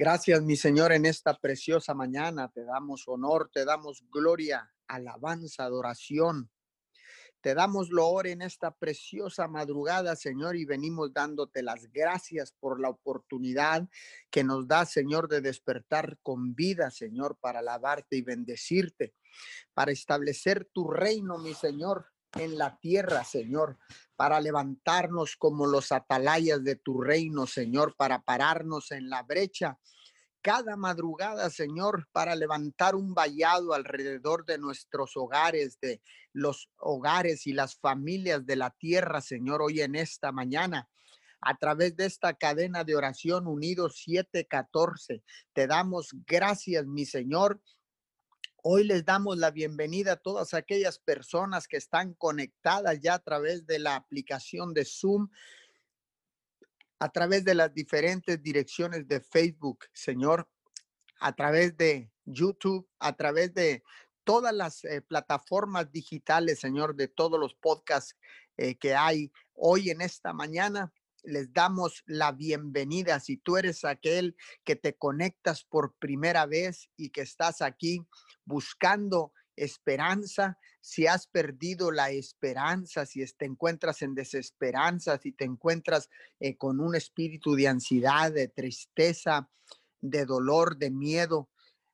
Gracias, mi Señor, en esta preciosa mañana. Te damos honor, te damos gloria, alabanza, adoración. Te damos loor en esta preciosa madrugada, Señor, y venimos dándote las gracias por la oportunidad que nos da, Señor, de despertar con vida, Señor, para alabarte y bendecirte, para establecer tu reino, mi Señor, en la tierra, Señor, para levantarnos como los atalayas de tu reino, Señor, para pararnos en la brecha cada madrugada, Señor, para levantar un vallado alrededor de nuestros hogares, de los hogares y las familias de la tierra, Señor, hoy en esta mañana a través de esta cadena de oración unidos 714. Te damos gracias, mi Señor, Hoy les damos la bienvenida a todas aquellas personas que están conectadas ya a través de la aplicación de Zoom, a través de las diferentes direcciones de Facebook, Señor, a través de YouTube, a través de todas las eh, plataformas digitales, Señor, de todos los podcasts eh, que hay hoy en esta mañana les damos la bienvenida. Si tú eres aquel que te conectas por primera vez y que estás aquí buscando esperanza, si has perdido la esperanza, si te encuentras en desesperanza, si te encuentras eh, con un espíritu de ansiedad, de tristeza, de dolor, de miedo,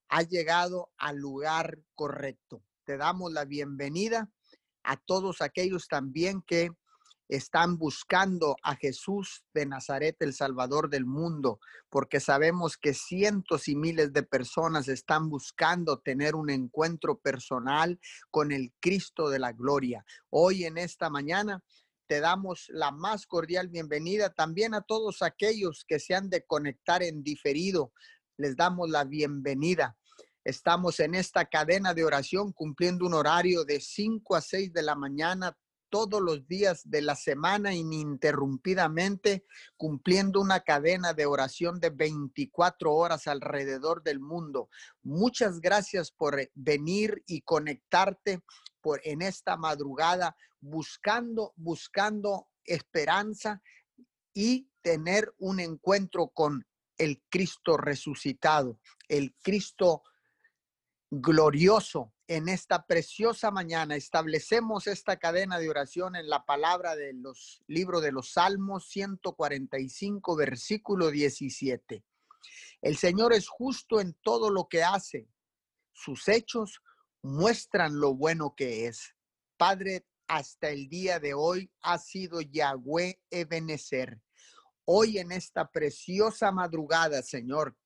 has llegado al lugar correcto. Te damos la bienvenida a todos aquellos también que están buscando a Jesús de Nazaret, el Salvador del mundo, porque sabemos que cientos y miles de personas están buscando tener un encuentro personal con el Cristo de la gloria. Hoy en esta mañana te damos la más cordial bienvenida también a todos aquellos que se han de conectar en diferido. Les damos la bienvenida. Estamos en esta cadena de oración cumpliendo un horario de 5 a 6 de la mañana todos los días de la semana ininterrumpidamente, cumpliendo una cadena de oración de 24 horas alrededor del mundo. Muchas gracias por eh, venir y conectarte por en esta madrugada buscando buscando esperanza y tener un encuentro con el Cristo resucitado, el Cristo glorioso en esta preciosa mañana. Establecemos esta cadena de oración en la palabra de los libros de los Salmos 145, versículo 17. El Señor es justo en todo lo que hace. Sus hechos muestran lo bueno que es. Padre, hasta el día de hoy ha sido Yahweh Ebenezer. Hoy en esta preciosa madrugada, Señor,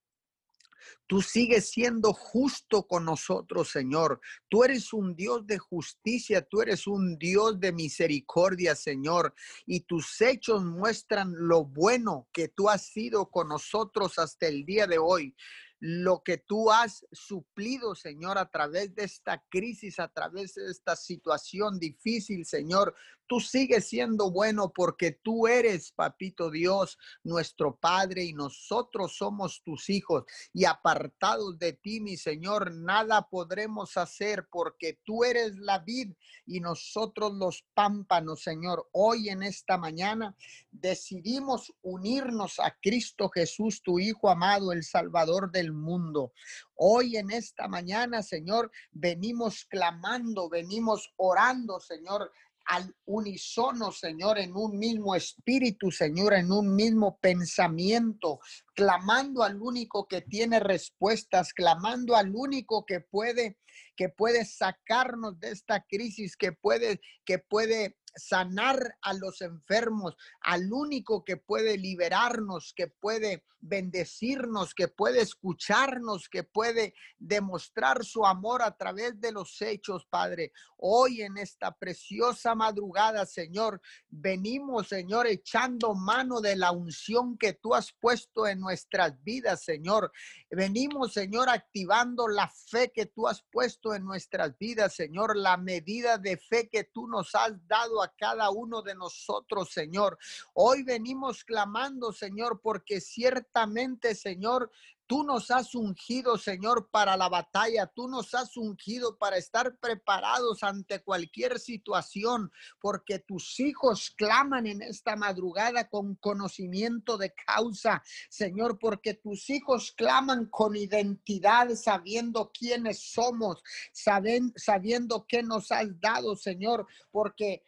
Tú sigues siendo justo con nosotros, Señor. Tú eres un Dios de justicia, tú eres un Dios de misericordia, Señor. Y tus hechos muestran lo bueno que tú has sido con nosotros hasta el día de hoy lo que tú has suplido, Señor, a través de esta crisis, a través de esta situación difícil, Señor. Tú sigues siendo bueno porque tú eres, papito Dios, nuestro Padre y nosotros somos tus hijos. Y apartados de ti, mi Señor, nada podremos hacer porque tú eres la vid y nosotros los pámpanos, Señor. Hoy en esta mañana decidimos unirnos a Cristo Jesús, tu Hijo amado, el Salvador del mundo. Hoy en esta mañana, Señor, venimos clamando, venimos orando, Señor, al unísono, Señor, en un mismo espíritu, Señor, en un mismo pensamiento, clamando al único que tiene respuestas, clamando al único que puede que puede sacarnos de esta crisis, que puede que puede sanar a los enfermos, al único que puede liberarnos, que puede bendecirnos, que puede escucharnos, que puede demostrar su amor a través de los hechos, Padre. Hoy en esta preciosa madrugada, Señor, venimos, Señor, echando mano de la unción que tú has puesto en nuestras vidas, Señor. Venimos, Señor, activando la fe que tú has puesto en nuestras vidas, Señor, la medida de fe que tú nos has dado cada uno de nosotros, Señor. Hoy venimos clamando, Señor, porque ciertamente, Señor, Tú nos has ungido, Señor, para la batalla. Tú nos has ungido para estar preparados ante cualquier situación, porque tus hijos claman en esta madrugada con conocimiento de causa, Señor, porque tus hijos claman con identidad, sabiendo quiénes somos, sabiendo qué nos has dado, Señor, porque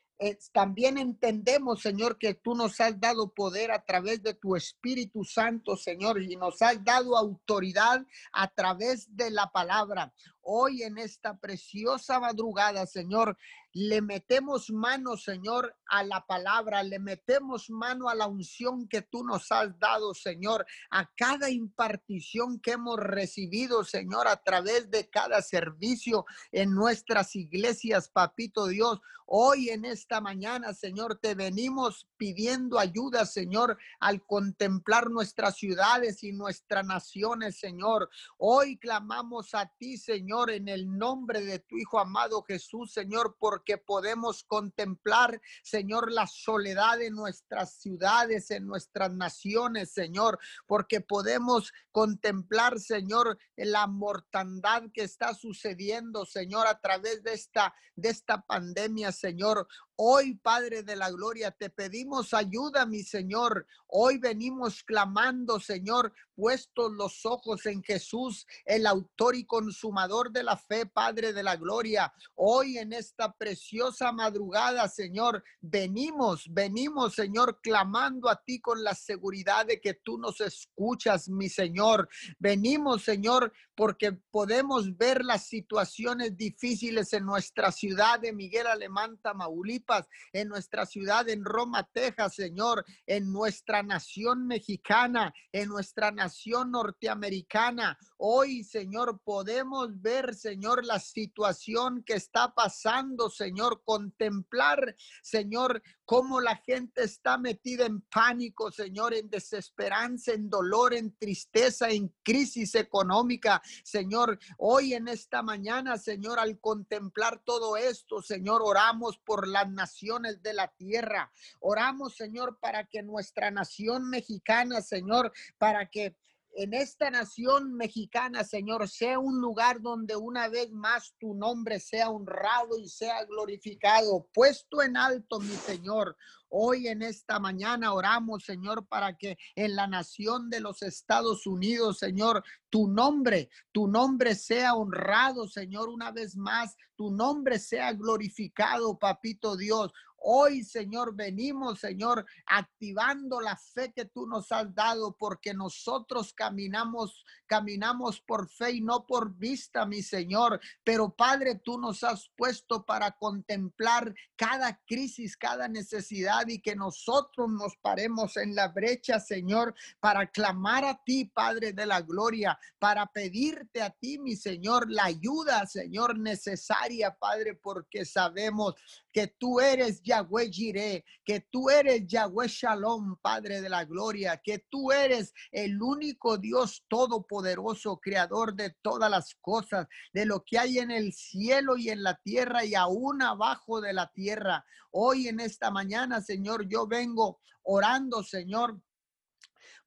también entendemos, Señor, que tú nos has dado poder a través de tu Espíritu Santo, Señor, y nos has dado autoridad a través de la palabra. Hoy en esta preciosa madrugada, Señor, le metemos mano, Señor, a la palabra, le metemos mano a la unción que tú nos has dado, Señor, a cada impartición que hemos recibido, Señor, a través de cada servicio en nuestras iglesias, papito Dios. Hoy en esta mañana, Señor, te venimos pidiendo ayuda, Señor, al contemplar nuestras ciudades y nuestras naciones, Señor. Hoy clamamos a ti, Señor, en el nombre de tu Hijo amado Jesús, Señor, por que podemos contemplar, Señor, la soledad en nuestras ciudades, en nuestras naciones, Señor, porque podemos contemplar, Señor, la mortandad que está sucediendo, Señor, a través de esta de esta pandemia, Señor. Hoy, Padre de la Gloria, te pedimos ayuda, mi Señor. Hoy venimos clamando, Señor, puestos los ojos en Jesús, el autor y consumador de la fe, Padre de la Gloria. Hoy en esta preciosa madrugada, Señor, venimos, venimos, Señor, clamando a ti con la seguridad de que tú nos escuchas, mi Señor. Venimos, Señor, porque podemos ver las situaciones difíciles en nuestra ciudad de Miguel Alemán, Tamaulipas, en nuestra ciudad en Roma, Texas, Señor, en nuestra nación mexicana, en nuestra nación norteamericana. Hoy, Señor, podemos ver, Señor, la situación que está pasando, Señor, contemplar, Señor, cómo la gente está metida en pánico, Señor, en desesperanza, en dolor, en tristeza, en crisis económica. Señor, hoy en esta mañana, Señor, al contemplar todo esto, Señor, oramos por las naciones de la tierra. Oramos, Señor, para que nuestra nación mexicana, Señor, para que en esta nación mexicana, Señor, sea un lugar donde una vez más tu nombre sea honrado y sea glorificado, puesto en alto, mi Señor. Hoy en esta mañana oramos, Señor, para que en la nación de los Estados Unidos, Señor, tu nombre, tu nombre sea honrado, Señor, una vez más, tu nombre sea glorificado, papito Dios. Hoy, Señor, venimos, Señor, activando la fe que tú nos has dado, porque nosotros caminamos, caminamos por fe y no por vista, mi Señor. Pero Padre, tú nos has puesto para contemplar cada crisis, cada necesidad y que nosotros nos paremos en la brecha, Señor, para clamar a ti, Padre de la gloria, para pedirte a ti, mi Señor, la ayuda, Señor, necesaria, Padre, porque sabemos que tú eres Yahweh Jireh, que tú eres Yahweh Shalom, Padre de la gloria, que tú eres el único Dios todopoderoso, creador de todas las cosas, de lo que hay en el cielo y en la tierra y aún abajo de la tierra. Hoy en esta mañana, Señor, yo vengo orando, Señor,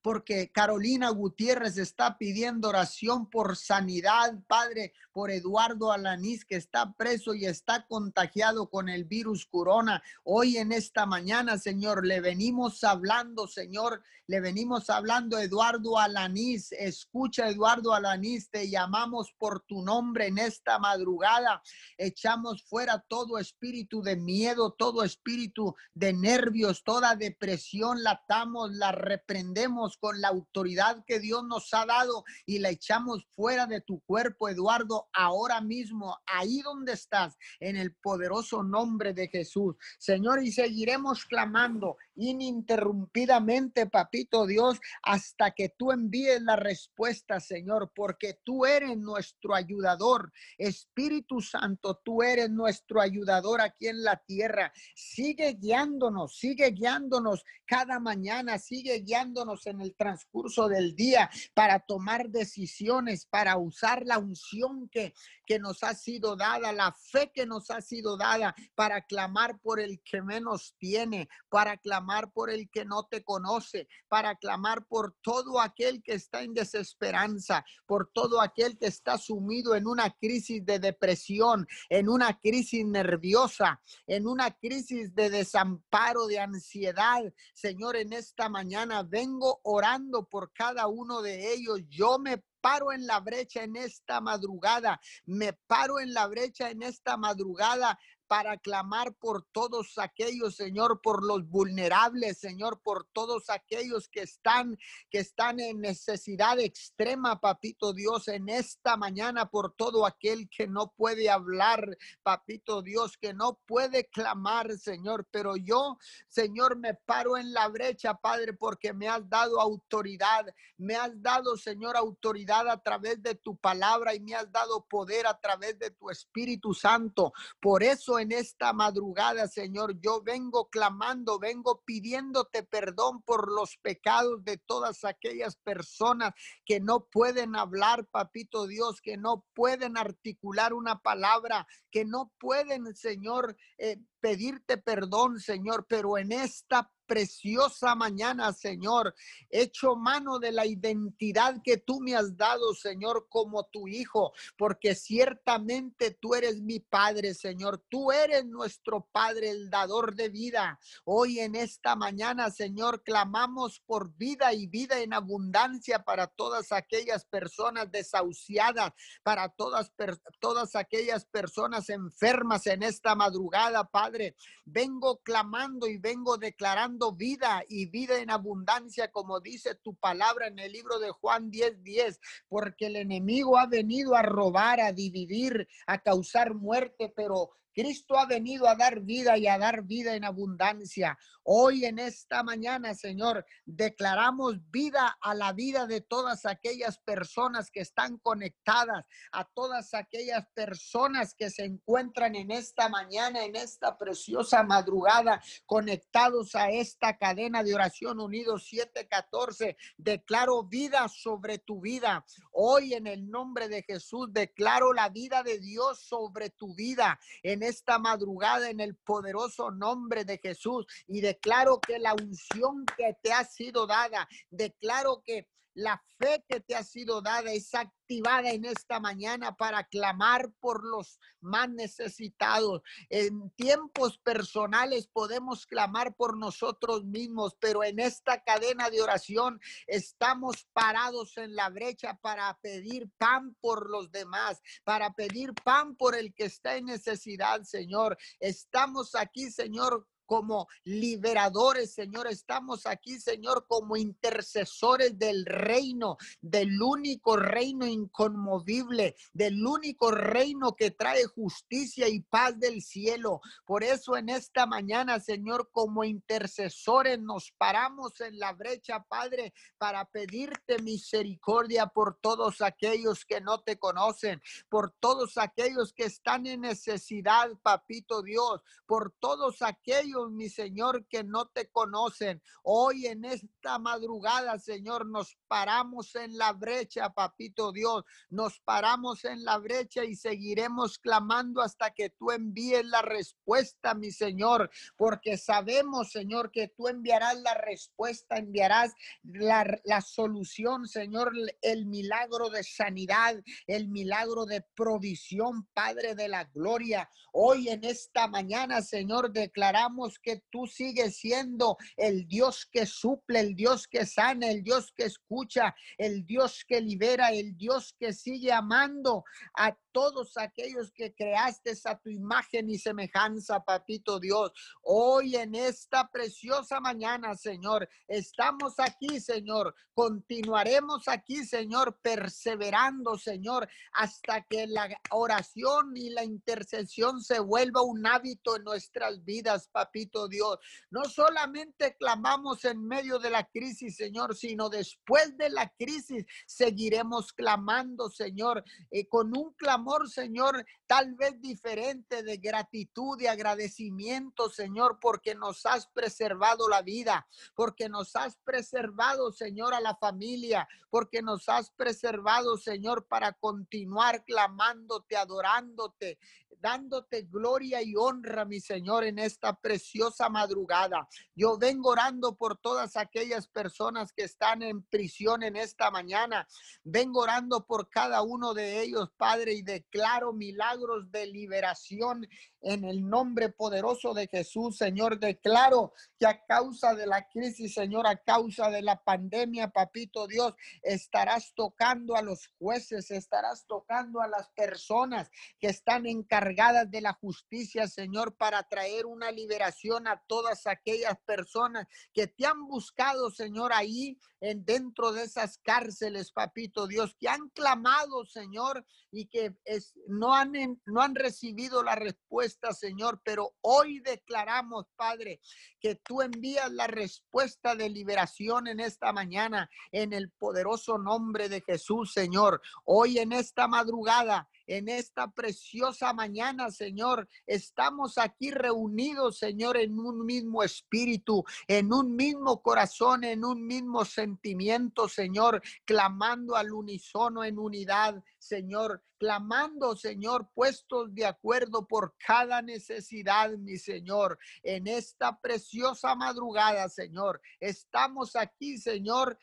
porque Carolina Gutiérrez está pidiendo oración por sanidad, Padre, por Eduardo Alanís, que está preso y está contagiado con el virus corona. Hoy en esta mañana, Señor, le venimos hablando, Señor, le venimos hablando, Eduardo Alanís. Escucha, Eduardo Alanís, te llamamos por tu nombre en esta madrugada. Echamos fuera todo espíritu de miedo, todo espíritu de nervios, toda depresión, la atamos, la reprendemos con la autoridad que Dios nos ha dado y la echamos fuera de tu cuerpo, Eduardo, ahora mismo, ahí donde estás, en el poderoso nombre de Jesús. Señor, y seguiremos clamando ininterrumpidamente, papito Dios, hasta que tú envíes la respuesta, Señor, porque tú eres nuestro ayudador. Espíritu Santo, tú eres nuestro ayudador aquí en la tierra. Sigue guiándonos, sigue guiándonos cada mañana, sigue guiándonos en el transcurso del día para tomar decisiones, para usar la unción que, que nos ha sido dada, la fe que nos ha sido dada para clamar por el que menos tiene, para clamar por el que no te conoce, para clamar por todo aquel que está en desesperanza, por todo aquel que está sumido en una crisis de depresión, en una crisis nerviosa, en una crisis de desamparo, de ansiedad. Señor, en esta mañana vengo orando por cada uno de ellos. Yo me paro en la brecha en esta madrugada, me paro en la brecha en esta madrugada para clamar por todos aquellos, Señor, por los vulnerables, Señor, por todos aquellos que están que están en necesidad extrema, papito Dios, en esta mañana por todo aquel que no puede hablar, papito Dios, que no puede clamar, Señor, pero yo, Señor, me paro en la brecha, Padre, porque me has dado autoridad, me has dado, Señor, autoridad a través de tu palabra y me has dado poder a través de tu Espíritu Santo. Por eso en esta madrugada, Señor, yo vengo clamando, vengo pidiéndote perdón por los pecados de todas aquellas personas que no pueden hablar, papito Dios, que no pueden articular una palabra, que no pueden, Señor, eh, pedirte perdón, Señor, pero en esta preciosa mañana, Señor. Hecho mano de la identidad que tú me has dado, Señor, como tu hijo, porque ciertamente tú eres mi Padre, Señor. Tú eres nuestro Padre, el dador de vida. Hoy en esta mañana, Señor, clamamos por vida y vida en abundancia para todas aquellas personas desahuciadas, para todas, todas aquellas personas enfermas en esta madrugada, Padre. Vengo clamando y vengo declarando vida y vida en abundancia, como dice tu palabra en el libro de Juan 10:10, 10, porque el enemigo ha venido a robar, a dividir, a causar muerte, pero Cristo ha venido a dar vida y a dar vida en abundancia. Hoy en esta mañana, Señor, declaramos vida a la vida de todas aquellas personas que están conectadas, a todas aquellas personas que se encuentran en esta mañana, en esta preciosa madrugada, conectados a esta cadena de oración unidos 714. Declaro vida sobre tu vida. Hoy en el nombre de Jesús declaro la vida de Dios sobre tu vida. Esta madrugada en el poderoso nombre de Jesús y declaro que la unción que te ha sido dada, declaro que la fe que te ha sido dada es activada en esta mañana para clamar por los más necesitados. En tiempos personales podemos clamar por nosotros mismos, pero en esta cadena de oración estamos parados en la brecha para pedir pan por los demás, para pedir pan por el que está en necesidad, Señor. Estamos aquí, Señor, como liberadores, Señor. Estamos aquí, Señor, como intercesores del reino, del único reino inconmovible, del único reino que trae justicia y paz del cielo. Por eso en esta mañana, Señor, como intercesores nos paramos en la brecha, Padre, para pedirte misericordia por todos aquellos que no te conocen, por todos aquellos que están en necesidad, papito Dios, por todos aquellos mi Señor, que no te conocen. Hoy en esta madrugada, Señor, nos paramos en la brecha, papito Dios. Nos paramos en la brecha y seguiremos clamando hasta que tú envíes la respuesta, mi Señor, porque sabemos, Señor, que tú enviarás la respuesta, enviarás la, solución, Señor, el milagro de sanidad, el milagro de provisión, Padre de la gloria. Hoy en esta mañana, Señor, declaramos que tú sigues siendo el Dios que suple, el Dios que sana, el Dios que escucha, el Dios que libera, el Dios que sigue amando a todos aquellos que creaste a tu imagen y semejanza, papito Dios. Hoy en esta preciosa mañana, Señor, estamos aquí, Señor. Continuaremos aquí, Señor, perseverando, Señor, hasta que la oración y la intercesión se vuelva un hábito en nuestras vidas, papito papito Dios. No solamente clamamos en medio de la crisis, Señor, sino después de la crisis seguiremos clamando, Señor, eh, con un clamor, Señor, tal vez diferente de gratitud y agradecimiento, Señor, porque nos has preservado la vida, porque nos has preservado, Señor, a la familia, porque nos has preservado, Señor, para continuar clamándote, adorándote, dándote gloria y honra, mi Señor, en esta preciosa madrugada. Yo vengo orando por todas aquellas personas que están en prisión en esta mañana. Vengo orando por cada uno de ellos, Padre, y declaro milagros de liberación en el nombre poderoso de Jesús, Señor. Declaro que a causa de la crisis, Señor, a causa de la pandemia, papito Dios, estarás tocando a los jueces, estarás tocando a las personas que están encargadas de la justicia, Señor, para traer una liberación a todas aquellas personas que te han buscado, Señor, ahí en dentro de esas cárceles, papito Dios, que han clamado, Señor, y que es, no, han, no han recibido la respuesta, Señor, pero hoy declaramos, Padre, que tú envías la respuesta de liberación en esta mañana, en el poderoso nombre de Jesús, Señor. Hoy en esta madrugada en esta preciosa mañana, Señor. Estamos aquí reunidos, Señor, en un mismo espíritu, en un mismo corazón, en un mismo sentimiento, Señor, clamando al unísono en unidad, Señor, clamando, Señor, puestos de acuerdo por cada necesidad, mi Señor, en esta preciosa madrugada, Señor. Estamos aquí, Señor,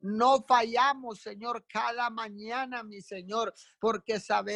no fallamos, Señor, cada mañana, mi Señor, porque sabemos,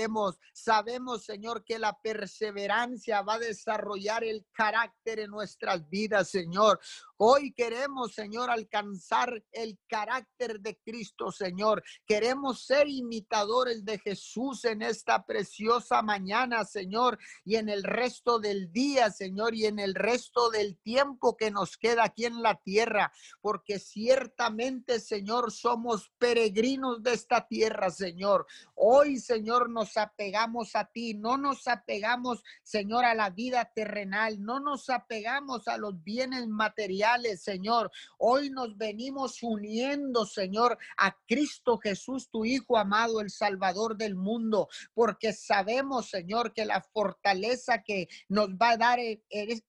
sabemos, Señor, que la perseverancia va a desarrollar el carácter en nuestras vidas, Señor. Hoy queremos, Señor, alcanzar el carácter de Cristo, Señor. Queremos ser imitadores de Jesús en esta preciosa mañana, Señor, y en el resto del día, Señor, y en el resto del tiempo que nos queda aquí en la tierra, porque ciertamente Señor, somos peregrinos de esta tierra, Señor. Hoy, Señor, nos apegamos a ti, no nos apegamos, Señor, a la vida terrenal, no nos apegamos a los bienes materiales, Señor. Hoy nos venimos uniendo, Señor, a Cristo Jesús, tu Hijo amado, el Salvador del mundo, porque sabemos, Señor, que la fortaleza que nos va a dar e-,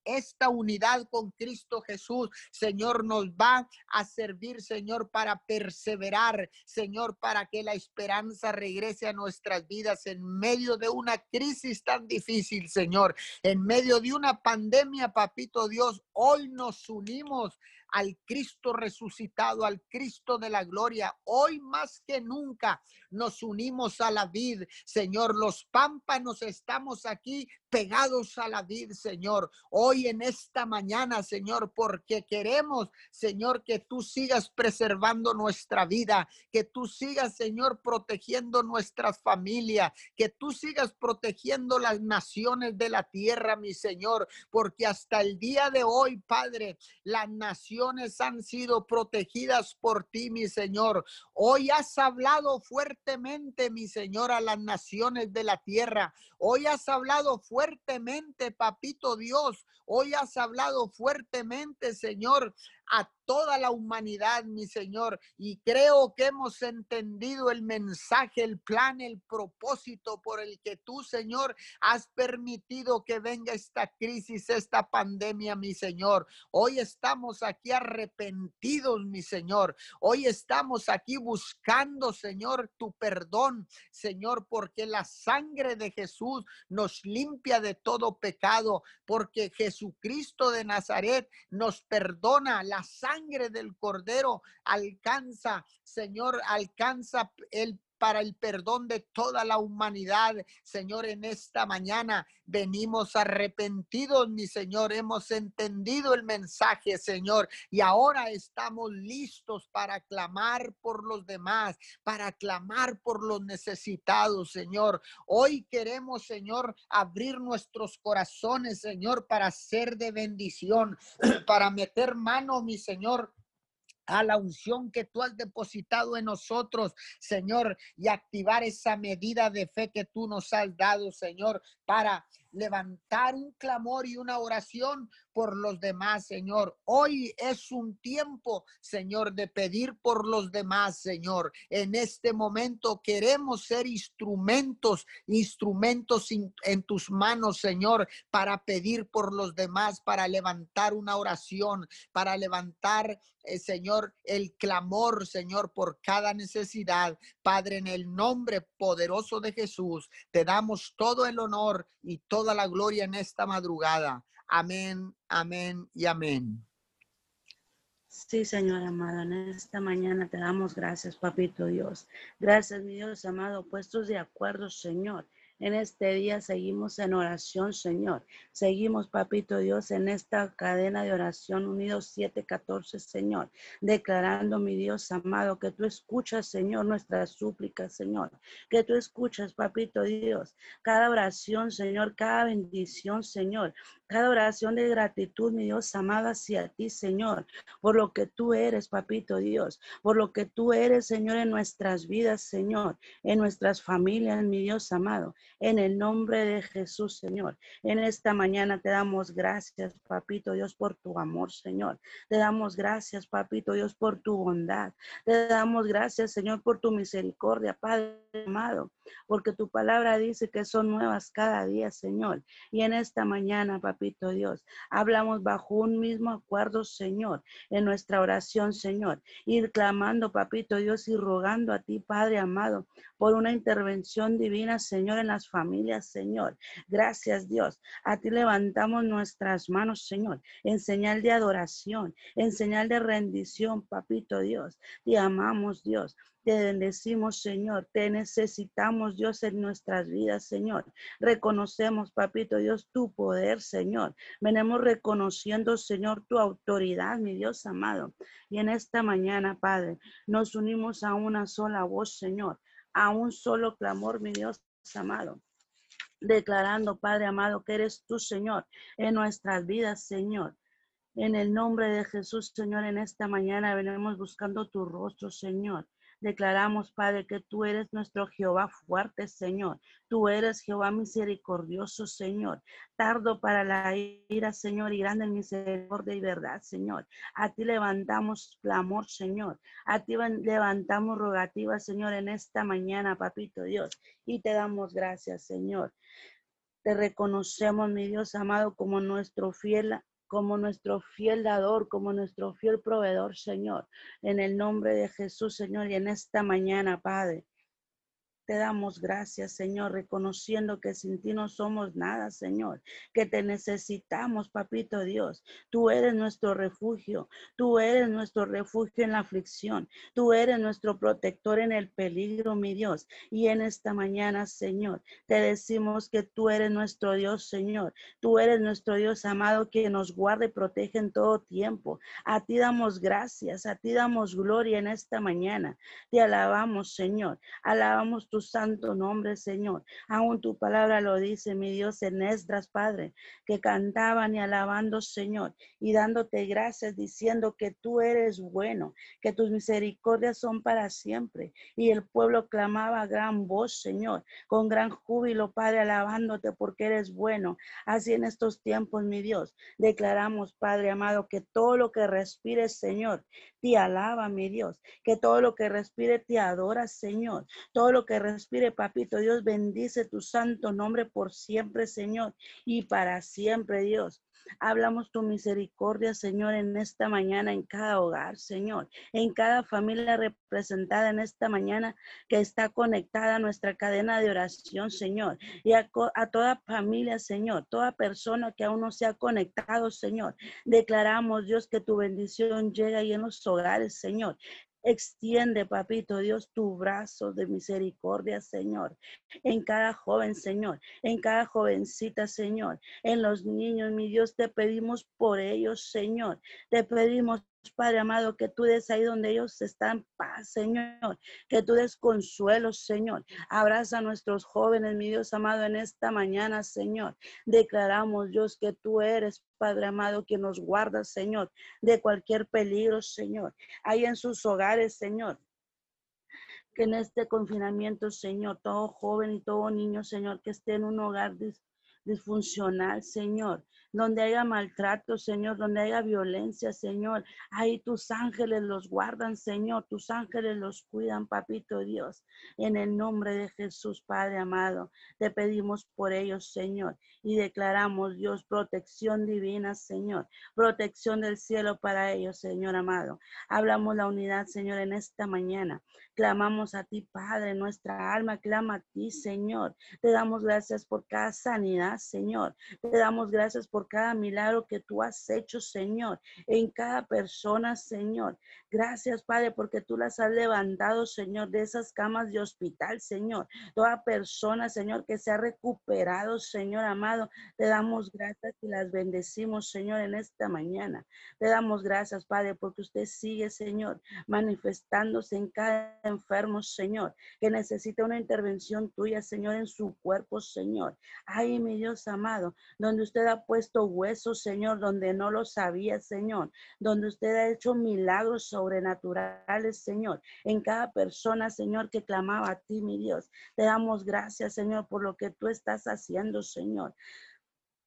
esta unidad con Cristo Jesús, Señor, nos va a servir, Señor, para perseverar, Señor, para que la esperanza regrese a nuestras vidas en medio de una crisis tan difícil, Señor, en medio de una pandemia, papito Dios. Hoy nos unimos al Cristo resucitado, al Cristo de la gloria. Hoy más que nunca nos unimos a la vid, Señor. Los pámpanos estamos aquí pegados a la vid, Señor. Hoy en esta mañana, Señor, porque queremos, Señor, que tú sigas preservando nuestra vida, que tú sigas, Señor, protegiendo nuestras familias, que tú sigas protegiendo las naciones de la tierra, mi Señor, porque hasta el día de hoy, Padre, las han sido protegidas por ti, mi Señor. Hoy has hablado fuertemente, mi Señor, a las naciones de la tierra. Hoy has hablado fuertemente, papito Dios. Hoy has hablado fuertemente, Señor, a toda la humanidad, mi Señor. Y creo que hemos entendido el mensaje, el plan, el propósito por el que tú, Señor, has permitido que venga esta crisis, esta pandemia, mi Señor. Hoy estamos aquí arrepentidos, mi Señor. Hoy estamos aquí buscando, Señor, tu perdón, Señor, porque la sangre de Jesús nos limpia de todo pecado, porque Jesucristo de Nazaret nos perdona la sangre del cordero alcanza, Señor, alcanza el para el perdón de toda la humanidad. Señor, en esta mañana venimos arrepentidos, mi Señor. Hemos entendido el mensaje, Señor, y ahora estamos listos para clamar por los demás, para clamar por los necesitados, Señor. Hoy queremos, Señor, abrir nuestros corazones, Señor, para ser de bendición, para meter mano, mi Señor a la unción que tú has depositado en nosotros, Señor, y activar esa medida de fe que tú nos has dado, Señor, para levantar un clamor y una oración por los demás, Señor. Hoy es un tiempo, Señor, de pedir por los demás, Señor. En este momento queremos ser instrumentos, instrumentos en tus manos, Señor, para pedir por los demás, para levantar una oración, para levantar eh, Señor, el clamor, Señor, por cada necesidad. Padre, en el nombre poderoso de Jesús, te damos todo el honor y toda la gloria en esta madrugada. Amén, amén y amén. Sí, Señor amado, en esta mañana te damos gracias, Papito Dios. Gracias, mi Dios amado, puestos de acuerdo, Señor en este día seguimos en oración, Señor. Seguimos, Papito Dios, en esta cadena de oración unidos 714, Señor. Declarando, mi Dios amado, que tú escuchas, Señor, nuestras súplicas, Señor. Que tú escuchas, Papito Dios, cada oración, Señor, cada bendición, Señor. Cada oración de gratitud, mi Dios amado, hacia ti, Señor, por lo que tú eres, papito Dios, por lo que tú eres, Señor, en nuestras vidas, Señor, en nuestras familias, mi Dios amado, en el nombre de Jesús, Señor. En esta mañana te damos gracias, papito Dios, por tu amor, Señor. Te damos gracias, papito Dios, por tu bondad. Te damos gracias, Señor, por tu misericordia, Padre amado, porque tu palabra dice que son nuevas cada día, Señor. Y en esta mañana, papito, Dios. Hablamos bajo un mismo acuerdo, Señor, en nuestra oración, Señor. Ir clamando, papito Dios, y rogando a ti, Padre amado, por una intervención divina, Señor, en las familias, Señor. Gracias, Dios. A ti levantamos nuestras manos, Señor, en señal de adoración, en señal de rendición, papito Dios. Te amamos, Dios. Te bendecimos, Señor. Te necesitamos, Dios, en nuestras vidas, Señor. Reconocemos, papito Dios, tu poder, Señor. Venemos reconociendo, Señor, tu autoridad, mi Dios amado. Y en esta mañana, Padre, nos unimos a una sola voz, Señor, a un solo clamor, mi Dios amado declarando, Padre amado, que eres tú, Señor, en nuestras vidas, Señor. En el nombre de Jesús, Señor, en esta mañana venimos buscando tu rostro, Señor. Declaramos, Padre, que tú eres nuestro Jehová fuerte, Señor. Tú eres Jehová misericordioso, Señor. Tardo para la ira, Señor, y grande en misericordia y verdad, Señor. A ti levantamos clamor, Señor. A ti levantamos rogativa, Señor, en esta mañana, Papito Dios. Y te damos gracias, Señor. Te reconocemos, mi Dios amado, como nuestro fiel como nuestro fiel dador, como nuestro fiel proveedor, Señor. En el nombre de Jesús, Señor, y en esta mañana, Padre. Te damos gracias, Señor, reconociendo que sin ti no somos nada, Señor, que te necesitamos, papito Dios. Tú eres nuestro refugio, tú eres nuestro refugio en la aflicción, tú eres nuestro protector en el peligro, mi Dios. Y en esta mañana, Señor, te decimos que tú eres nuestro Dios, Señor. Tú eres nuestro Dios amado que nos guarda y protege en todo tiempo. A ti damos gracias, a ti damos gloria en esta mañana. Te alabamos, Señor. Alabamos tu santo nombre, Señor. Aún tu palabra lo dice, mi Dios, en Esdras, Padre, que cantaban y alabando, Señor, y dándote gracias, diciendo que tú eres bueno, que tus misericordias son para siempre. Y el pueblo clamaba a gran voz, Señor, con gran júbilo, Padre, alabándote porque eres bueno. Así en estos tiempos, mi Dios, declaramos, Padre amado, que todo lo que respires, Señor, te alaba, mi Dios, que todo lo que respire te adora, Señor, todo lo que respire, papito Dios, bendice tu santo nombre por siempre, Señor, y para siempre, Dios. Hablamos tu misericordia, Señor, en esta mañana, en cada hogar, Señor, en cada familia representada en esta mañana que está conectada a nuestra cadena de oración, Señor, y a, toda familia, Señor, toda persona que aún no se ha conectado, Señor. Declaramos, Dios, que tu bendición llega ahí en los hogares, Señor, Extiende, papito Dios, tu brazo de misericordia, Señor, en cada joven, Señor, en cada jovencita, Señor, en los niños, mi Dios, te pedimos por ellos, Señor. Te pedimos, Padre amado, que tú des ahí donde ellos están paz, Señor, que tú des consuelo, Señor. Abraza a nuestros jóvenes, mi Dios amado, en esta mañana, Señor. Declaramos, Dios, que tú eres, Padre amado, que nos guarda, Señor, de cualquier peligro, Señor. Ahí en sus hogares, Señor que en este confinamiento, Señor, todo joven y todo niño, Señor, que esté en un hogar disfuncional, Señor donde haya maltrato, Señor, donde haya violencia, Señor. Ahí tus ángeles los guardan, Señor, tus ángeles los cuidan, papito Dios. En el nombre de Jesús, Padre amado, te pedimos por ellos, Señor, y declaramos, Dios, protección divina, Señor, protección del cielo para ellos, Señor amado. Hablamos la unidad, Señor, en esta mañana. Clamamos a ti, Padre, nuestra alma clama a ti, Señor. Te damos gracias por cada sanidad, Señor. Te damos gracias por cada milagro que tú has hecho, Señor, en cada persona, Señor. Gracias, Padre, porque tú las has levantado, Señor, de esas camas de hospital, Señor. Toda persona, Señor, que se ha recuperado, Señor amado, te damos gracias y las bendecimos, Señor, en esta mañana. Te damos gracias, Padre, porque usted sigue, Señor, manifestándose en cada enfermo, Señor, que necesita una intervención tuya, Señor, en su cuerpo, Señor. Ay, mi Dios amado, donde usted ha puesto huesos, Señor, donde no lo sabía, Señor, donde usted ha hecho milagros, sobrenaturales, Señor, en cada persona, Señor, que clamaba a ti, mi Dios. Te damos gracias, Señor, por lo que tú estás haciendo, Señor.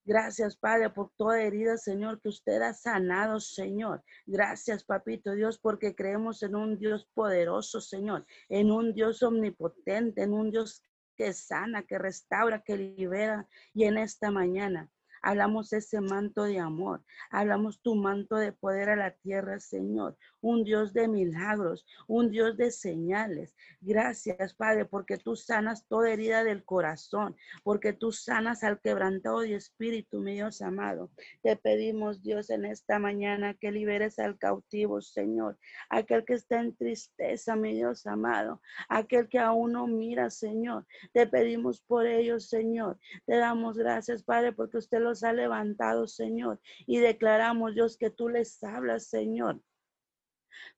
Gracias, Padre, por toda herida, Señor, que usted ha sanado, Señor. Gracias, Papito Dios, porque creemos en un Dios poderoso, Señor, en un Dios omnipotente, en un Dios que sana, que restaura, que libera. Y en esta mañana Hablamos ese manto de amor. Hablamos tu manto de poder a la tierra, Señor. Un Dios de milagros, un Dios de señales. Gracias, Padre, porque tú sanas toda herida del corazón, porque tú sanas al quebrantado de espíritu, mi Dios amado. Te pedimos, Dios, en esta mañana que liberes al cautivo, Señor. Aquel que está en tristeza, mi Dios amado. Aquel que aún no mira, Señor. Te pedimos por ellos, Señor. Te damos gracias, Padre, porque usted lo ha levantado, Señor. Y declaramos, Dios, que tú les hablas, Señor.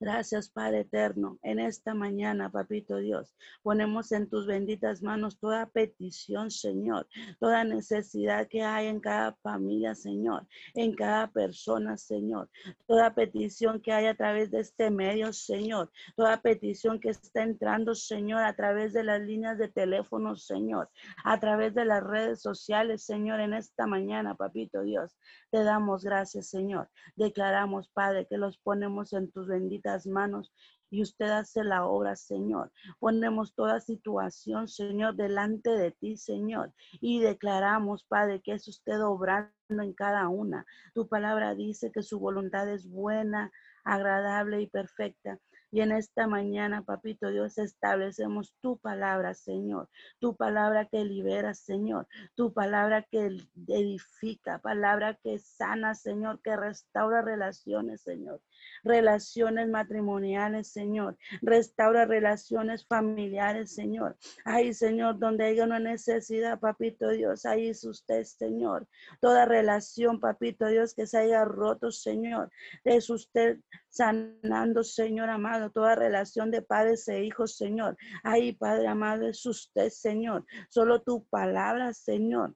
Gracias, Padre eterno. En esta mañana, Papito Dios, ponemos en tus benditas manos toda petición, Señor, toda necesidad que hay en cada familia, Señor, en cada persona, Señor, toda petición que hay a través de este medio, Señor, toda petición que está entrando, Señor, a través de las líneas de teléfono, Señor, a través de las redes sociales, Señor, en esta mañana, Papito Dios, te damos gracias, Señor. Declaramos, Padre, que los ponemos en tus benditas benditas manos y usted hace la obra, Señor. Ponemos toda situación, Señor, delante de ti, Señor, y declaramos, Padre, que es usted obrando en cada una. Tu palabra dice que su voluntad es buena, agradable y perfecta. Y en esta mañana, papito Dios, establecemos tu palabra, Señor. Tu palabra que libera, Señor. Tu palabra que edifica, palabra que sana, Señor, que restaura relaciones, Señor relaciones matrimoniales, Señor. Restaura relaciones familiares, Señor. Ay, Señor, donde haya una necesidad, papito Dios, ahí es usted, Señor. Toda relación, papito Dios, que se haya roto, Señor. Es usted sanando, Señor amado, toda relación de padres e hijos, Señor. Ay, Padre amado, es usted, Señor. Solo tu palabra, Señor.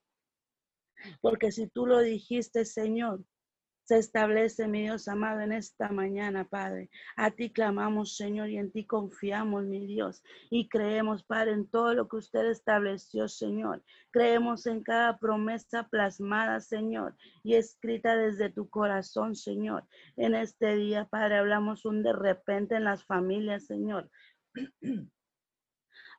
Porque si tú lo dijiste, Señor, se establece, mi Dios amado, en esta mañana, Padre. A ti clamamos, Señor, y en ti confiamos, mi Dios. Y creemos, Padre, en todo lo que usted estableció, Señor. Creemos en cada promesa plasmada, Señor, y escrita desde tu corazón, Señor. En este día, Padre, hablamos un de repente en las familias, Señor.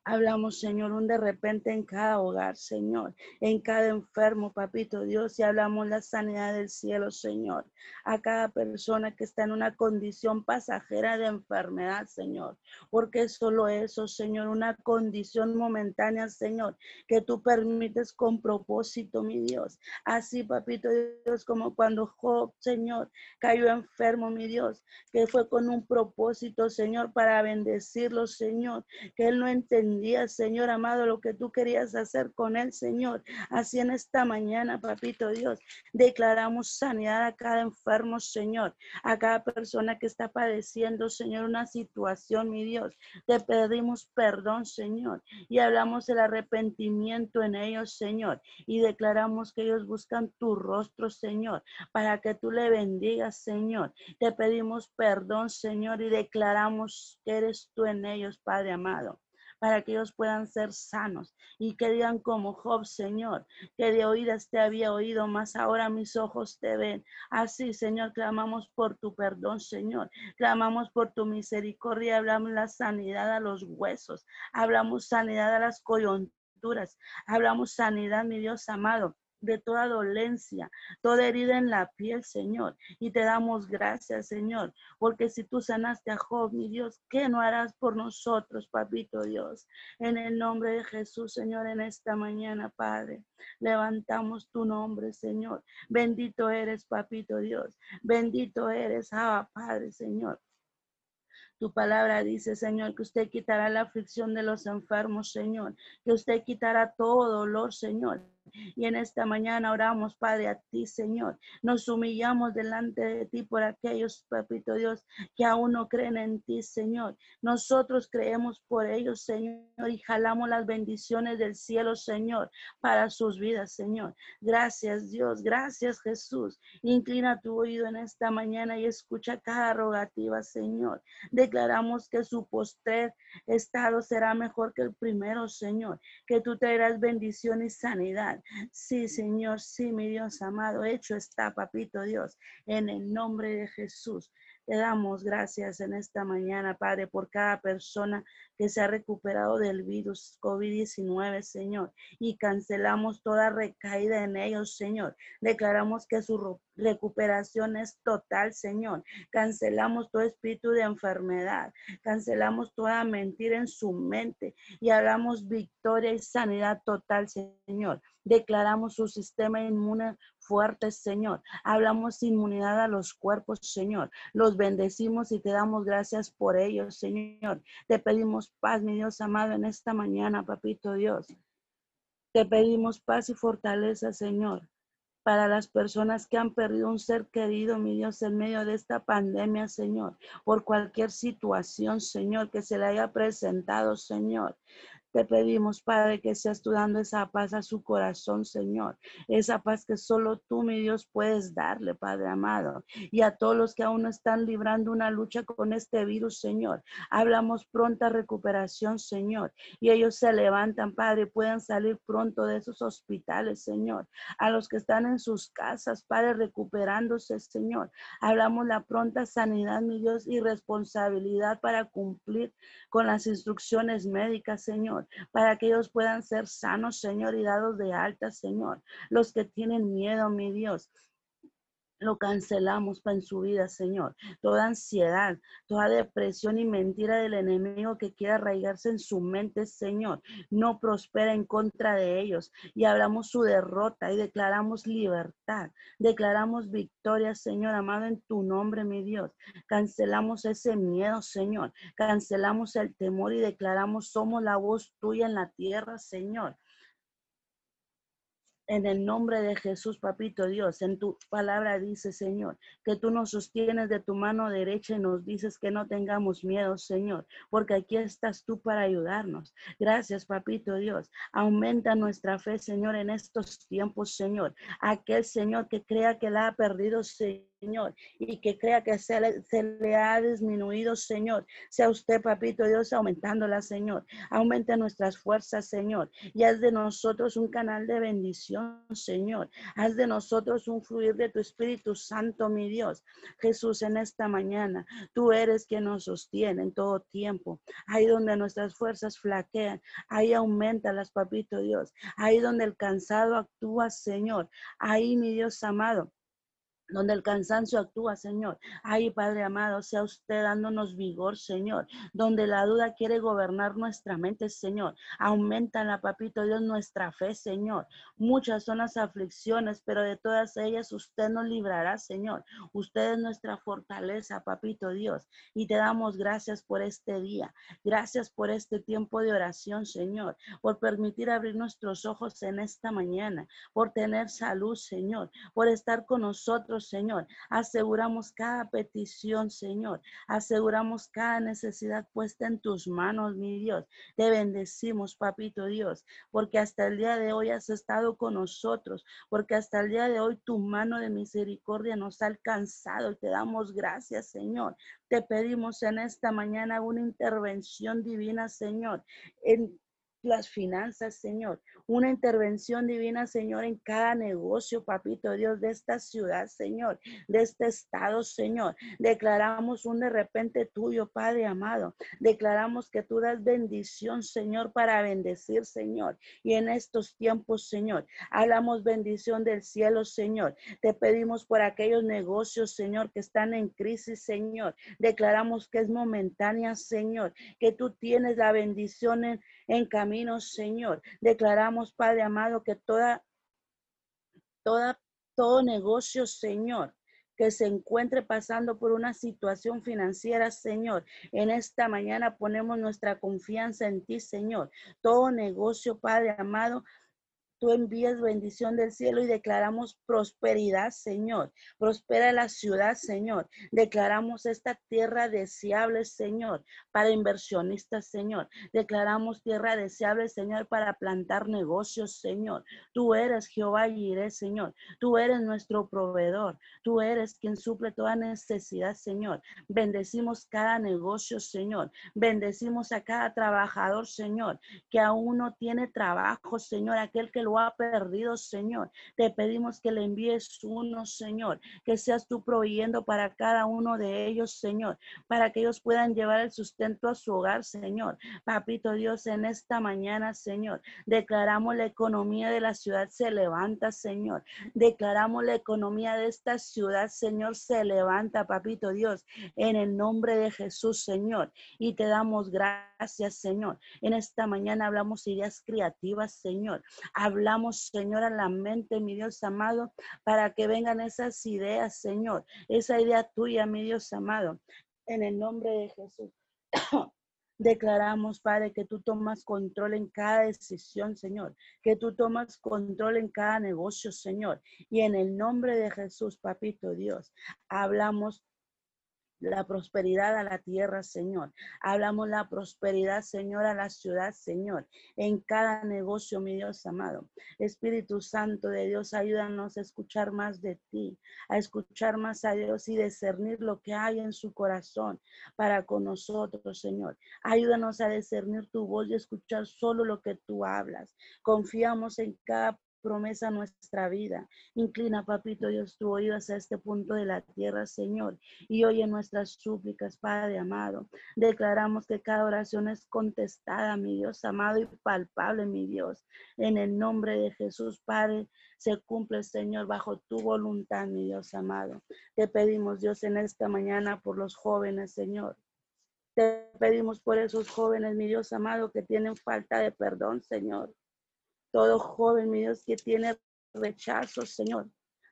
Hablamos, Señor, un de repente en cada hogar, Señor, en cada enfermo, papito Dios, y hablamos la sanidad del cielo, Señor, a cada persona que está en una condición pasajera de enfermedad, Señor, porque solo eso, Señor, una condición momentánea, Señor, que tú permites con propósito, mi Dios. Así, papito Dios, como cuando Job, Señor, cayó enfermo, mi Dios, que fue con un propósito, Señor, para bendecirlo, Señor, que él no entendió día, Señor amado, lo que tú querías hacer con él, Señor. Así en esta mañana, papito Dios, declaramos sanidad a cada enfermo, Señor, a cada persona que está padeciendo, Señor, una situación, mi Dios. Te pedimos perdón, Señor, y hablamos el arrepentimiento en ellos, Señor, y declaramos que ellos buscan tu rostro, Señor, para que tú le bendigas, Señor. Te pedimos perdón, Señor, y declaramos que eres tú en ellos, Padre amado. Para que ellos puedan ser sanos y que digan como Job, Señor, que de oídas te había oído, más ahora mis ojos te ven. Así, Señor, clamamos por tu perdón, Señor. Clamamos por tu misericordia, hablamos la sanidad a los huesos, hablamos sanidad a las coyunturas, hablamos sanidad, mi Dios amado de toda dolencia, toda herida en la piel, Señor. Y te damos gracias, Señor, porque si tú sanaste a Job, mi Dios, ¿qué no harás por nosotros, papito Dios? En el nombre de Jesús, Señor, en esta mañana, Padre, levantamos tu nombre, Señor. Bendito eres, papito Dios. Bendito eres, ah, Padre, Señor. Tu palabra dice, Señor, que usted quitará la aflicción de los enfermos, Señor, que usted quitará todo dolor, Señor, y en esta mañana oramos, Padre, a ti, Señor. Nos humillamos delante de ti por aquellos, Papito Dios, que aún no creen en ti, Señor. Nosotros creemos por ellos, Señor, y jalamos las bendiciones del cielo, Señor, para sus vidas, Señor. Gracias, Dios. Gracias, Jesús. Inclina tu oído en esta mañana y escucha cada rogativa, Señor. Declaramos que su postrer estado será mejor que el primero, Señor. Que tú traerás bendición y sanidad Sí, Señor, sí, mi Dios amado, hecho está, papito Dios, en el nombre de Jesús. Te damos gracias en esta mañana, Padre, por cada persona que se ha recuperado del virus COVID-19, Señor. Y cancelamos toda recaída en ellos, Señor. Declaramos que su recuperación es total, Señor. Cancelamos todo espíritu de enfermedad. Cancelamos toda mentira en su mente y hablamos victoria y sanidad total, Señor. Declaramos su sistema inmune fuerte, Señor. Hablamos inmunidad a los cuerpos, Señor. Los bendecimos y te damos gracias por ellos, Señor. Te pedimos paz, mi Dios amado, en esta mañana, papito Dios. Te pedimos paz y fortaleza, Señor, para las personas que han perdido un ser querido, mi Dios, en medio de esta pandemia, Señor, por cualquier situación, Señor, que se le haya presentado, Señor. Te pedimos, Padre, que seas tú dando esa paz a su corazón, Señor. Esa paz que solo tú, mi Dios, puedes darle, Padre amado. Y a todos los que aún están librando una lucha con este virus, Señor. Hablamos pronta recuperación, Señor. Y ellos se levantan, Padre, puedan salir pronto de esos hospitales, Señor. A los que están en sus casas, Padre, recuperándose, Señor. Hablamos la pronta sanidad, mi Dios, y responsabilidad para cumplir con las instrucciones médicas, Señor para que ellos puedan ser sanos, Señor, y dados de alta, Señor. Los que tienen miedo, mi Dios, lo cancelamos en su vida, Señor. Toda ansiedad, toda depresión y mentira del enemigo que quiera arraigarse en su mente, Señor, no prospera en contra de ellos. Y hablamos su derrota y declaramos libertad. Declaramos victoria, Señor, amado, en tu nombre, mi Dios. Cancelamos ese miedo, Señor. Cancelamos el temor y declaramos somos la voz tuya en la tierra, Señor. En el nombre de Jesús, papito Dios, en tu palabra dice, Señor, que tú nos sostienes de tu mano derecha y nos dices que no tengamos miedo, Señor, porque aquí estás tú para ayudarnos. Gracias, papito Dios. Aumenta nuestra fe, Señor, en estos tiempos, Señor. Aquel Señor que crea que la ha perdido, Señor Señor, y que crea que se le, ha disminuido, Señor. Sea usted, papito Dios, aumentándola, Señor. Aumente nuestras fuerzas, Señor. Y haz de nosotros un canal de bendición, Señor. Haz de nosotros un fluir de tu Espíritu Santo, mi Dios. Jesús, en esta mañana, tú eres quien nos sostiene en todo tiempo. Ahí donde nuestras fuerzas flaquean, ahí aumenta las, papito Dios. Ahí donde el cansado actúa, Señor. Ahí, mi Dios amado donde el cansancio actúa, Señor. Ay, Padre amado, sea usted dándonos vigor, Señor. Donde la duda quiere gobernar nuestra mente, Señor. Aumenta la papito Dios, nuestra fe, Señor. Muchas son las aflicciones, pero de todas ellas usted nos librará, Señor. Usted es nuestra fortaleza, papito Dios. Y te damos gracias por este día. Gracias por este tiempo de oración, Señor. Por permitir abrir nuestros ojos en esta mañana. Por tener salud, Señor. Por estar con nosotros Señor. Aseguramos cada petición, Señor. Aseguramos cada necesidad puesta en tus manos, mi Dios. Te bendecimos, papito Dios, porque hasta el día de hoy has estado con nosotros, porque hasta el día de hoy tu mano de misericordia nos ha alcanzado y te damos gracias, Señor. Te pedimos en esta mañana una intervención divina, Señor, las finanzas, Señor. Una intervención divina, Señor, en cada negocio, papito Dios, de esta ciudad, Señor, de este estado, Señor. Declaramos un de repente tuyo, Padre amado. Declaramos que tú das bendición, Señor, para bendecir, Señor. Y en estos tiempos, Señor, hablamos bendición del cielo, Señor. Te pedimos por aquellos negocios, Señor, que están en crisis, Señor. Declaramos que es momentánea, Señor, que tú tienes la bendición en, en camino, Señor. Declaramos, Padre amado, que toda, toda, todo negocio, Señor, que se encuentre pasando por una situación financiera, Señor. En esta mañana ponemos nuestra confianza en ti, Señor. Todo negocio, Padre amado, tú envías bendición del cielo y declaramos prosperidad, Señor. Prospera la ciudad, Señor. Declaramos esta tierra deseable, Señor, para inversionistas, Señor. Declaramos tierra deseable, Señor, para plantar negocios, Señor. Tú eres Jehová iré, Señor. Tú eres nuestro proveedor. Tú eres quien suple toda necesidad, Señor. Bendecimos cada negocio, Señor. Bendecimos a cada trabajador, Señor, que aún no tiene trabajo, Señor, aquel que lo ha perdido, Señor. Te pedimos que le envíes uno, Señor, que seas tú proveyendo para cada uno de ellos, Señor, para que ellos puedan llevar el sustento a su hogar, Señor. Papito Dios, en esta mañana, Señor, declaramos la economía de la ciudad se levanta, Señor. Declaramos la economía de esta ciudad, Señor, se levanta, Papito Dios, en el nombre de Jesús, Señor. Y te damos gracias, Señor. En esta mañana hablamos ideas creativas, Señor. Hablamos, Señor, a la mente, mi Dios amado, para que vengan esas ideas, Señor, esa idea tuya, mi Dios amado, en el nombre de Jesús. Declaramos, Padre, que tú tomas control en cada decisión, Señor, que tú tomas control en cada negocio, Señor. Y en el nombre de Jesús, Papito Dios, hablamos la prosperidad a la tierra, Señor. Hablamos la prosperidad, Señor, a la ciudad, Señor, en cada negocio, mi Dios amado. Espíritu Santo de Dios, ayúdanos a escuchar más de ti, a escuchar más a Dios y discernir lo que hay en su corazón para con nosotros, Señor. Ayúdanos a discernir tu voz y escuchar solo lo que tú hablas. Confiamos en cada promesa nuestra vida. Inclina, papito Dios, tu oído hacia este punto de la tierra, Señor, y oye nuestras súplicas, Padre amado. Declaramos que cada oración es contestada, mi Dios amado y palpable, mi Dios. En el nombre de Jesús, Padre, se cumple, Señor, bajo tu voluntad, mi Dios amado. Te pedimos, Dios, en esta mañana por los jóvenes, Señor. Te pedimos por esos jóvenes, mi Dios amado, que tienen falta de perdón, Señor todo joven, mi Dios, que tiene rechazo, Señor.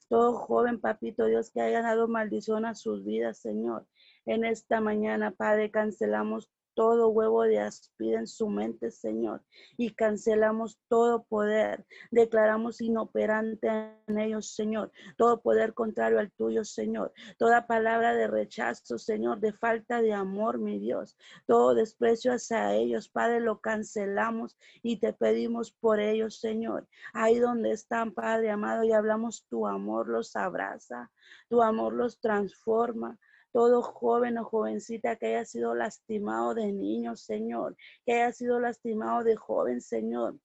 Todo joven, papito Dios, que haya dado maldición a sus vidas, Señor. En esta mañana, Padre, cancelamos todo huevo de aspida en su mente, Señor, y cancelamos todo poder. Declaramos inoperante en ellos, Señor, todo poder contrario al tuyo, Señor, toda palabra de rechazo, Señor, de falta de amor, mi Dios, todo desprecio hacia ellos, Padre, lo cancelamos y te pedimos por ellos, Señor. Ahí donde están, Padre amado, y hablamos tu amor los abraza, tu amor los transforma todo joven o jovencita que haya sido lastimado de niño, Señor, que haya sido lastimado de joven, Señor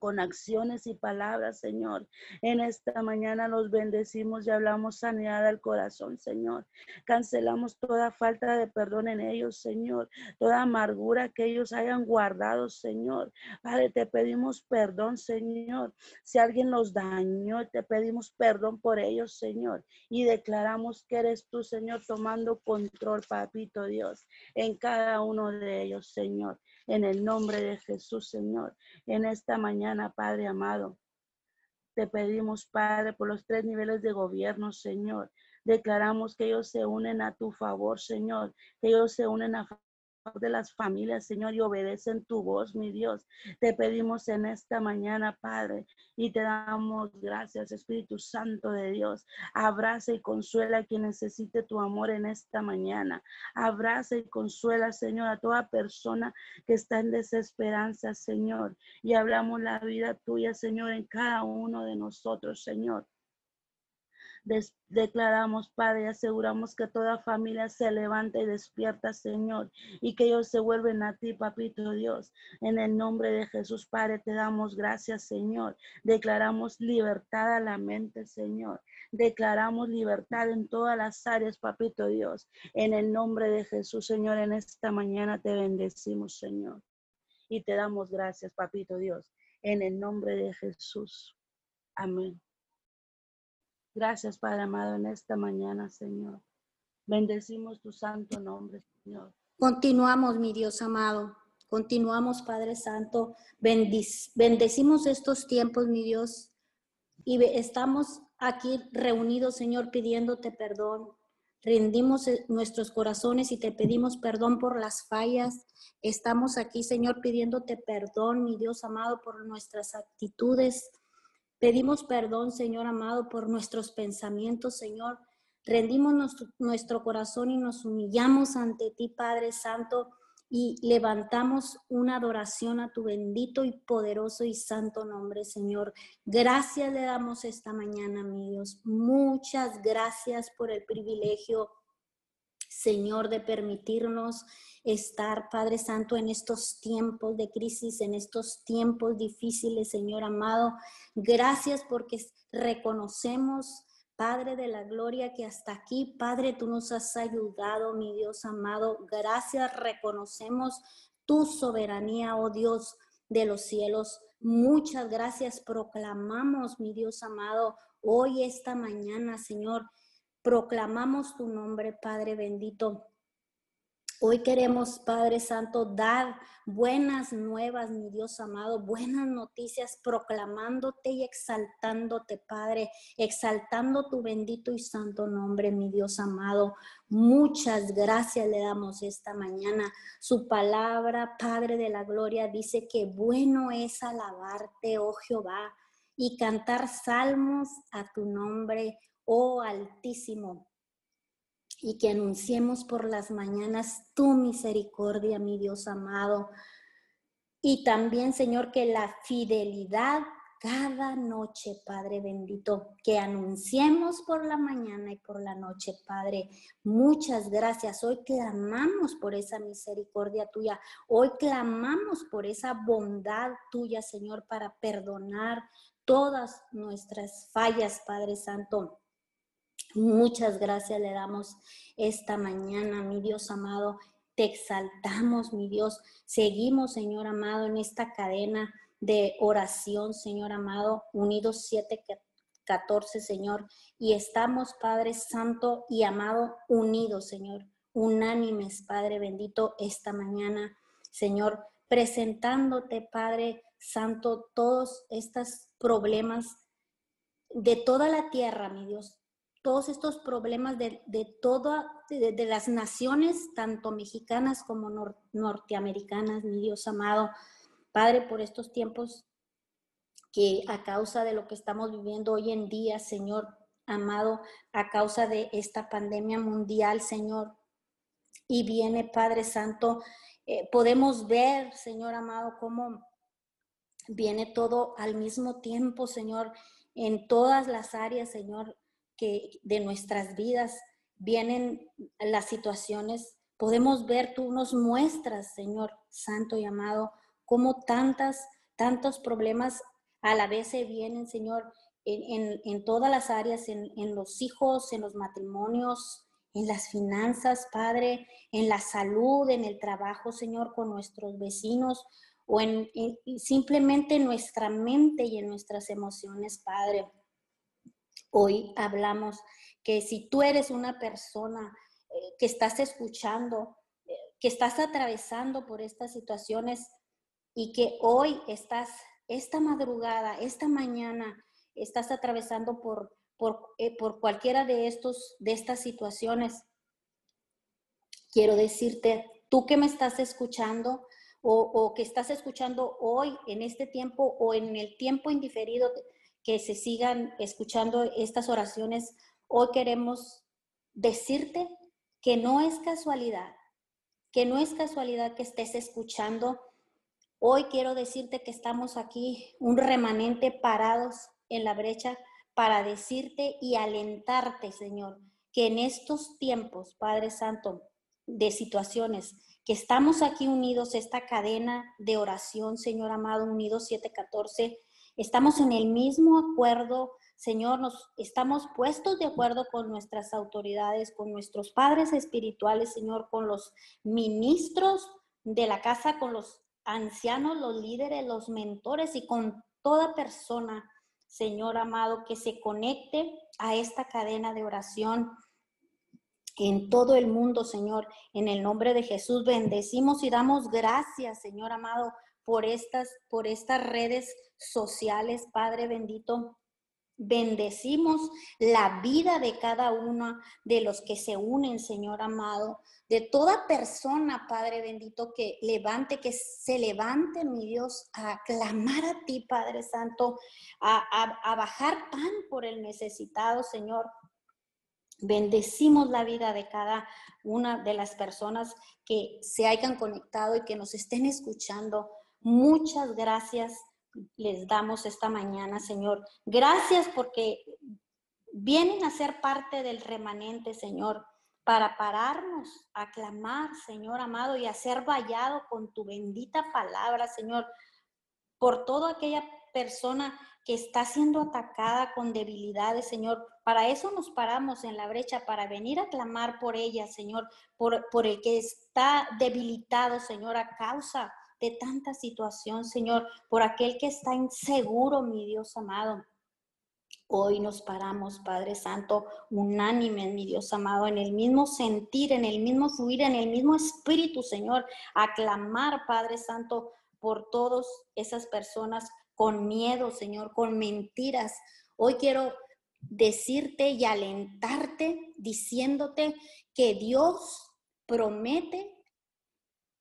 con acciones y palabras, Señor. En esta mañana los bendecimos y hablamos sanidad al corazón, Señor. Cancelamos toda falta de perdón en ellos, Señor. Toda amargura que ellos hayan guardado, Señor. Padre, te pedimos perdón, Señor. Si alguien los dañó, te pedimos perdón por ellos, Señor. Y declaramos que eres tú, Señor, tomando control, papito Dios, en cada uno de ellos, Señor en el nombre de Jesús, Señor. En esta mañana, Padre amado, te pedimos, Padre, por los tres niveles de gobierno, Señor. Declaramos que ellos se unen a tu favor, Señor, que ellos se unen a de las familias, Señor, y obedecen tu voz, mi Dios. Te pedimos en esta mañana, Padre, y te damos gracias, Espíritu Santo de Dios. Abraza y consuela a quien necesite tu amor en esta mañana. Abraza y consuela, Señor, a toda persona que está en desesperanza, Señor. Y hablamos la vida tuya, Señor, en cada uno de nosotros, Señor declaramos, Padre, aseguramos que toda familia se levanta y despierta, Señor, y que ellos se vuelven a ti, Papito Dios. En el nombre de Jesús, Padre, te damos gracias, Señor. Declaramos libertad a la mente, Señor. Declaramos libertad en todas las áreas, Papito Dios. En el nombre de Jesús, Señor, en esta mañana te bendecimos, Señor. Y te damos gracias, Papito Dios. En el nombre de Jesús. Amén. Gracias, Padre amado, en esta mañana, Señor. Bendecimos tu santo nombre, Señor. Continuamos, mi Dios amado. Continuamos, Padre Santo. bendecimos estos tiempos, mi Dios. Y estamos aquí reunidos, Señor, pidiéndote perdón. Rendimos eh, nuestros corazones y te pedimos perdón por las fallas. Estamos aquí, Señor, pidiéndote perdón, mi Dios amado, por nuestras actitudes, Pedimos perdón, Señor amado, por nuestros pensamientos, Señor. Rendimos nuestro, corazón y nos humillamos ante ti, Padre Santo, y levantamos una adoración a tu bendito y poderoso y santo nombre, Señor. Gracias le damos esta mañana, mi Dios. Muchas gracias por el privilegio, Señor, de permitirnos estar, Padre Santo, en estos tiempos de crisis, en estos tiempos difíciles, Señor amado. Gracias porque reconocemos, Padre de la Gloria, que hasta aquí, Padre, tú nos has ayudado, mi Dios amado. Gracias, reconocemos tu soberanía, oh Dios de los cielos. Muchas gracias, proclamamos, mi Dios amado, hoy, esta mañana, Señor, proclamamos tu nombre, Padre bendito. Hoy queremos, Padre Santo, dar buenas nuevas, mi Dios amado, buenas noticias, proclamándote y exaltándote, Padre, exaltando tu bendito y santo nombre, mi Dios amado. Muchas gracias le damos esta mañana. Su palabra, Padre de la Gloria, dice que bueno es alabarte, oh Jehová, y cantar salmos a tu nombre, oh Altísimo y que anunciemos por las mañanas tu misericordia, mi Dios amado. Y también, Señor, que la fidelidad cada noche, Padre bendito, que anunciemos por la mañana y por la noche, Padre. Muchas gracias. Hoy clamamos por esa misericordia tuya. Hoy clamamos por esa bondad tuya, Señor, para perdonar todas nuestras fallas, Padre Santo. Muchas gracias le damos esta mañana, mi Dios amado. Te exaltamos, mi Dios. Seguimos, Señor amado, en esta cadena de oración, Señor amado, unidos 7, 14, Señor. Y estamos, Padre Santo y amado, unidos, Señor. Unánimes, Padre bendito, esta mañana, Señor, presentándote, Padre Santo, todos estos problemas de toda la tierra, mi Dios, todos estos problemas de, de todas de, las naciones, tanto mexicanas como norteamericanas, mi Dios amado. Padre, por estos tiempos que a causa de lo que estamos viviendo hoy en día, Señor amado, a causa de esta pandemia mundial, Señor, y viene Padre Santo, eh, podemos ver, Señor amado, cómo viene todo al mismo tiempo, Señor, en todas las áreas, Señor, que de nuestras vidas vienen las situaciones, podemos ver, tú nos muestras, Señor Santo y amado, cómo tantas, tantos problemas a la vez se vienen, Señor, en, todas las áreas, en, los hijos, en los matrimonios, en las finanzas, Padre, en la salud, en el trabajo, Señor, con nuestros vecinos o en, simplemente en nuestra mente y en nuestras emociones, Padre. Hoy hablamos que si tú eres una persona eh, que estás escuchando, eh, que estás atravesando por estas situaciones y que hoy estás, esta madrugada, esta mañana, estás atravesando por, por, eh, por cualquiera de, estos, de estas situaciones, quiero decirte tú que me estás escuchando o, que estás escuchando hoy en este tiempo o en el tiempo indiferido que se sigan escuchando estas oraciones, hoy queremos decirte que no es casualidad, que no es casualidad que estés escuchando. Hoy quiero decirte que estamos aquí, un remanente parados en la brecha para decirte y alentarte, Señor, que en estos tiempos, Padre Santo, de situaciones, que estamos aquí unidos, esta cadena de oración, Señor amado, unidos 714, estamos en el mismo acuerdo, Señor, nos estamos puestos de acuerdo con nuestras autoridades, con nuestros padres espirituales, Señor, con los ministros de la casa, con los ancianos, los líderes, los mentores y con toda persona, Señor amado, que se conecte a esta cadena de oración en todo el mundo, Señor. En el nombre de Jesús bendecimos y damos gracias, Señor amado, por estas, por estas redes sociales, Padre bendito. Bendecimos la vida de cada uno de los que se unen, Señor amado, de toda persona, Padre bendito, que levante, que se levante, mi Dios, a clamar a ti, Padre Santo, a, a bajar pan por el necesitado, Señor. Bendecimos la vida de cada una de las personas que se hayan conectado y que nos estén escuchando. Muchas gracias les damos esta mañana, Señor. Gracias porque vienen a ser parte del remanente, Señor, para pararnos a clamar, Señor amado, y a ser vallado con tu bendita palabra, Señor, por toda aquella persona que está siendo atacada con debilidades, Señor. Para eso nos paramos en la brecha, para venir a clamar por ella, Señor, por, por el que está debilitado, Señor, a causa de tanta situación, Señor, por aquel que está inseguro, mi Dios amado. Hoy nos paramos, Padre Santo, unánime, mi Dios amado, en el mismo sentir, en el mismo fluir, en el mismo espíritu, Señor, a clamar, Padre Santo, por todas esas personas con miedo, Señor, con mentiras. Hoy quiero decirte y alentarte diciéndote que Dios promete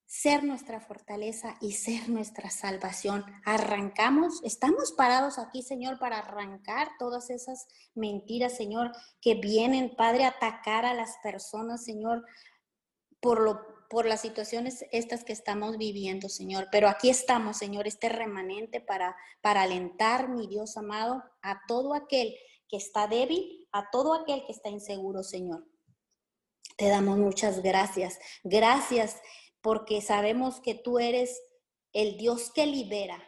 ser nuestra fortaleza y ser nuestra salvación. Arrancamos, estamos parados aquí, Señor, para arrancar todas esas mentiras, Señor, que vienen, Padre, a atacar a las personas, Señor, por lo por las situaciones estas que estamos viviendo, Señor. Pero aquí estamos, Señor, este remanente para, para alentar, mi Dios amado, a todo aquel que está débil, a todo aquel que está inseguro, Señor. Te damos muchas gracias. Gracias porque sabemos que tú eres el Dios que libera.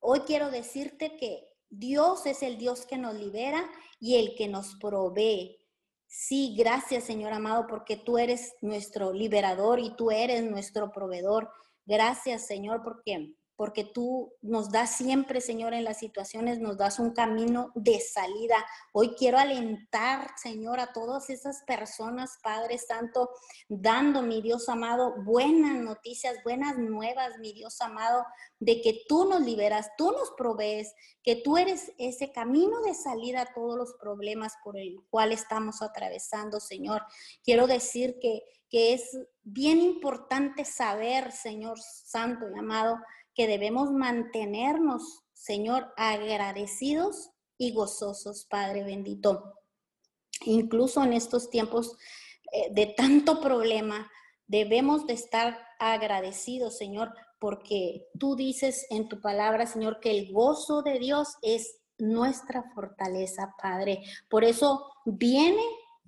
Hoy quiero decirte que Dios es el Dios que nos libera y el que nos provee. Sí, gracias Señor amado, porque tú eres nuestro liberador y tú eres nuestro proveedor. Gracias Señor, porque porque tú nos das siempre, Señor, en las situaciones, nos das un camino de salida. Hoy quiero alentar, Señor, a todas esas personas, Padre Santo, dando, mi Dios amado, buenas noticias, buenas nuevas, mi Dios amado, de que tú nos liberas, tú nos provees, que tú eres ese camino de salida a todos los problemas por el cual estamos atravesando, Señor. Quiero decir que, que es bien importante saber, Señor Santo y amado, que debemos mantenernos, Señor, agradecidos y gozosos, Padre bendito. Incluso en estos tiempos eh, de tanto problema, debemos de estar agradecidos, Señor, porque tú dices en tu palabra, Señor, que el gozo de Dios es nuestra fortaleza, Padre. Por eso viene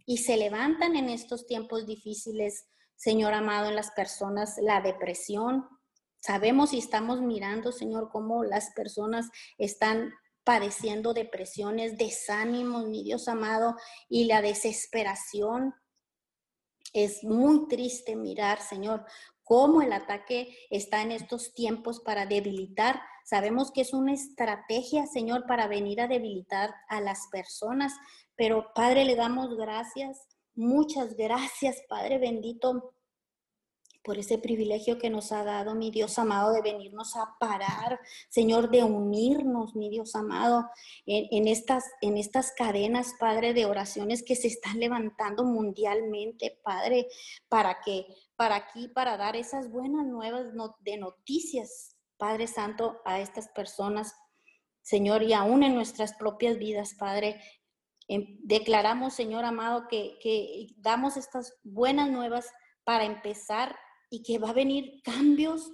y se levantan en estos tiempos difíciles, Señor amado, en las personas la depresión, Sabemos y estamos mirando, Señor, cómo las personas están padeciendo depresiones, desánimos, mi Dios amado, y la desesperación. Es muy triste mirar, Señor, cómo el ataque está en estos tiempos para debilitar. Sabemos que es una estrategia, Señor, para venir a debilitar a las personas, pero Padre, le damos gracias, muchas gracias, Padre bendito, por ese privilegio que nos ha dado, mi Dios amado, de venirnos a parar, Señor, de unirnos, mi Dios amado, en, estas, en estas cadenas, Padre, de oraciones que se están levantando mundialmente, Padre, para que para aquí, para dar esas buenas nuevas de noticias, Padre Santo, a estas personas, Señor, y aún en nuestras propias vidas, Padre. Em, declaramos, Señor amado, que, que damos estas buenas nuevas para empezar y que va a venir cambios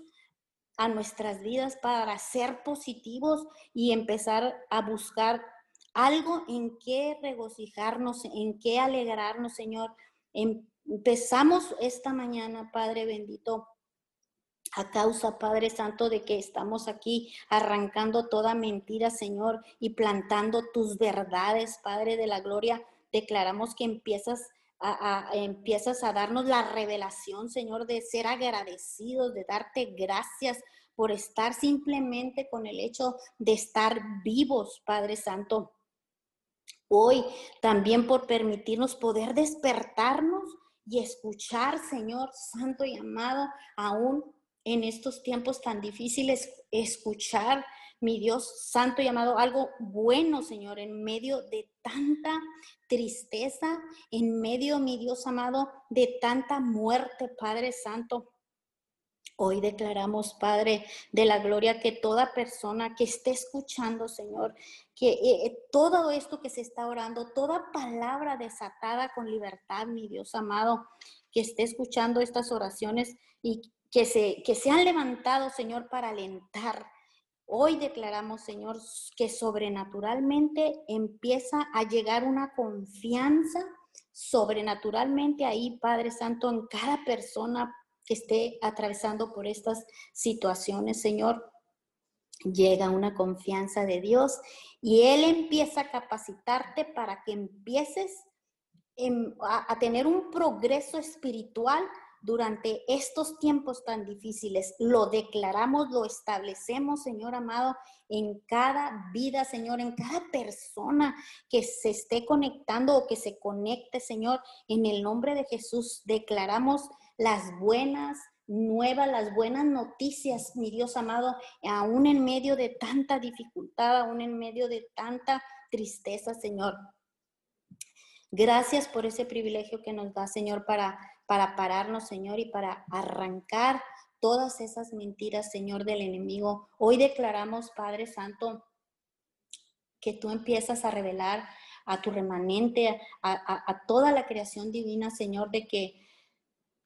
a nuestras vidas para ser positivos y empezar a buscar algo en qué regocijarnos, en qué alegrarnos, Señor. Empezamos esta mañana, Padre bendito, a causa, Padre Santo, de que estamos aquí arrancando toda mentira, Señor, y plantando tus verdades, Padre de la Gloria. Declaramos que empiezas empiezas a darnos la revelación, Señor, de ser agradecidos, de darte gracias por estar simplemente con el hecho de estar vivos, Padre Santo. Hoy también por permitirnos poder despertarnos y escuchar, Señor Santo y amado, aún en estos tiempos tan difíciles, escuchar, mi Dios Santo y amado, algo bueno, Señor, en medio de tanta tristeza, en medio, mi Dios amado, de tanta muerte, Padre Santo. Hoy declaramos, Padre de la Gloria, que toda persona que esté escuchando, Señor, que eh, eh, todo esto que se está orando, toda palabra desatada con libertad, mi Dios amado, que esté escuchando estas oraciones y que se, que se han levantado, Señor, para alentar. Hoy declaramos, Señor, que sobrenaturalmente empieza a llegar una confianza sobrenaturalmente ahí, Padre Santo, en cada persona que esté atravesando por estas situaciones, Señor, llega una confianza de Dios y Él empieza a capacitarte para que empieces a, tener un progreso espiritual durante estos tiempos tan difíciles. Lo declaramos, lo establecemos, Señor amado, en cada vida, Señor, en cada persona que se esté conectando o que se conecte, Señor, en el nombre de Jesús. Declaramos las buenas nuevas, las buenas noticias, mi Dios amado, aún en medio de tanta dificultad, aún en medio de tanta tristeza, Señor. Gracias por ese privilegio que nos da, Señor, para, para pararnos, Señor, y para arrancar todas esas mentiras, Señor, del enemigo. Hoy declaramos, Padre Santo, que tú empiezas a revelar a tu remanente, a toda la creación divina, Señor, de que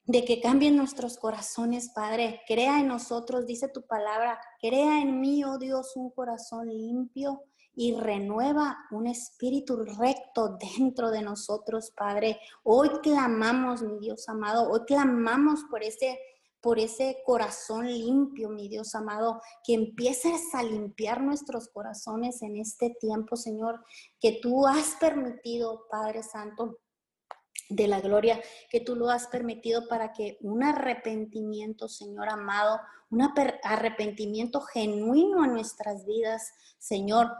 de que cambien nuestros corazones, Padre. Crea en nosotros, dice tu palabra, crea en mí, oh Dios, un corazón limpio y renueva un espíritu recto dentro de nosotros, Padre. Hoy clamamos, mi Dios amado, hoy clamamos por ese por ese corazón limpio, mi Dios amado, que empieces a limpiar nuestros corazones en este tiempo, Señor, que tú has permitido, Padre Santo, de la gloria que tú lo has permitido para que un arrepentimiento, Señor amado, un arrepentimiento genuino en nuestras vidas, Señor,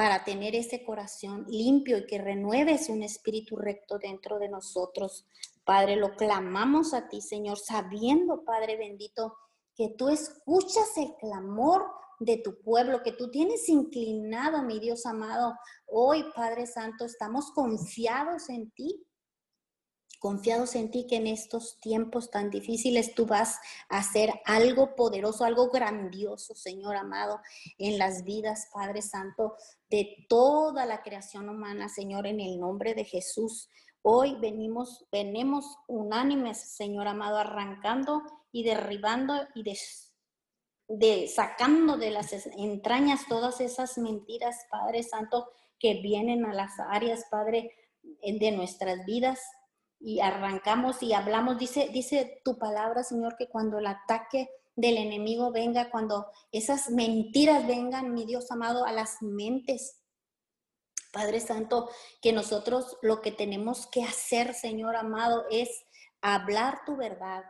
para tener ese corazón limpio y que renueves un espíritu recto dentro de nosotros. Padre, lo clamamos a ti, Señor, sabiendo, Padre bendito, que tú escuchas el clamor de tu pueblo, que tú tienes inclinado, mi Dios amado. Hoy, Padre Santo, estamos confiados en ti confiados en ti que en estos tiempos tan difíciles tú vas a hacer algo poderoso, algo grandioso, Señor amado, en las vidas, Padre Santo, de toda la creación humana, Señor, en el nombre de Jesús. Hoy venimos, venimos unánimes, Señor amado, arrancando y derribando y de, sacando de las entrañas todas esas mentiras, Padre Santo, que vienen a las áreas, Padre, de nuestras vidas, y arrancamos y hablamos. Dice, dice tu palabra, Señor, que cuando el ataque del enemigo venga, cuando esas mentiras vengan, mi Dios amado, a las mentes. Padre Santo, que nosotros lo que tenemos que hacer, Señor amado, es hablar tu verdad,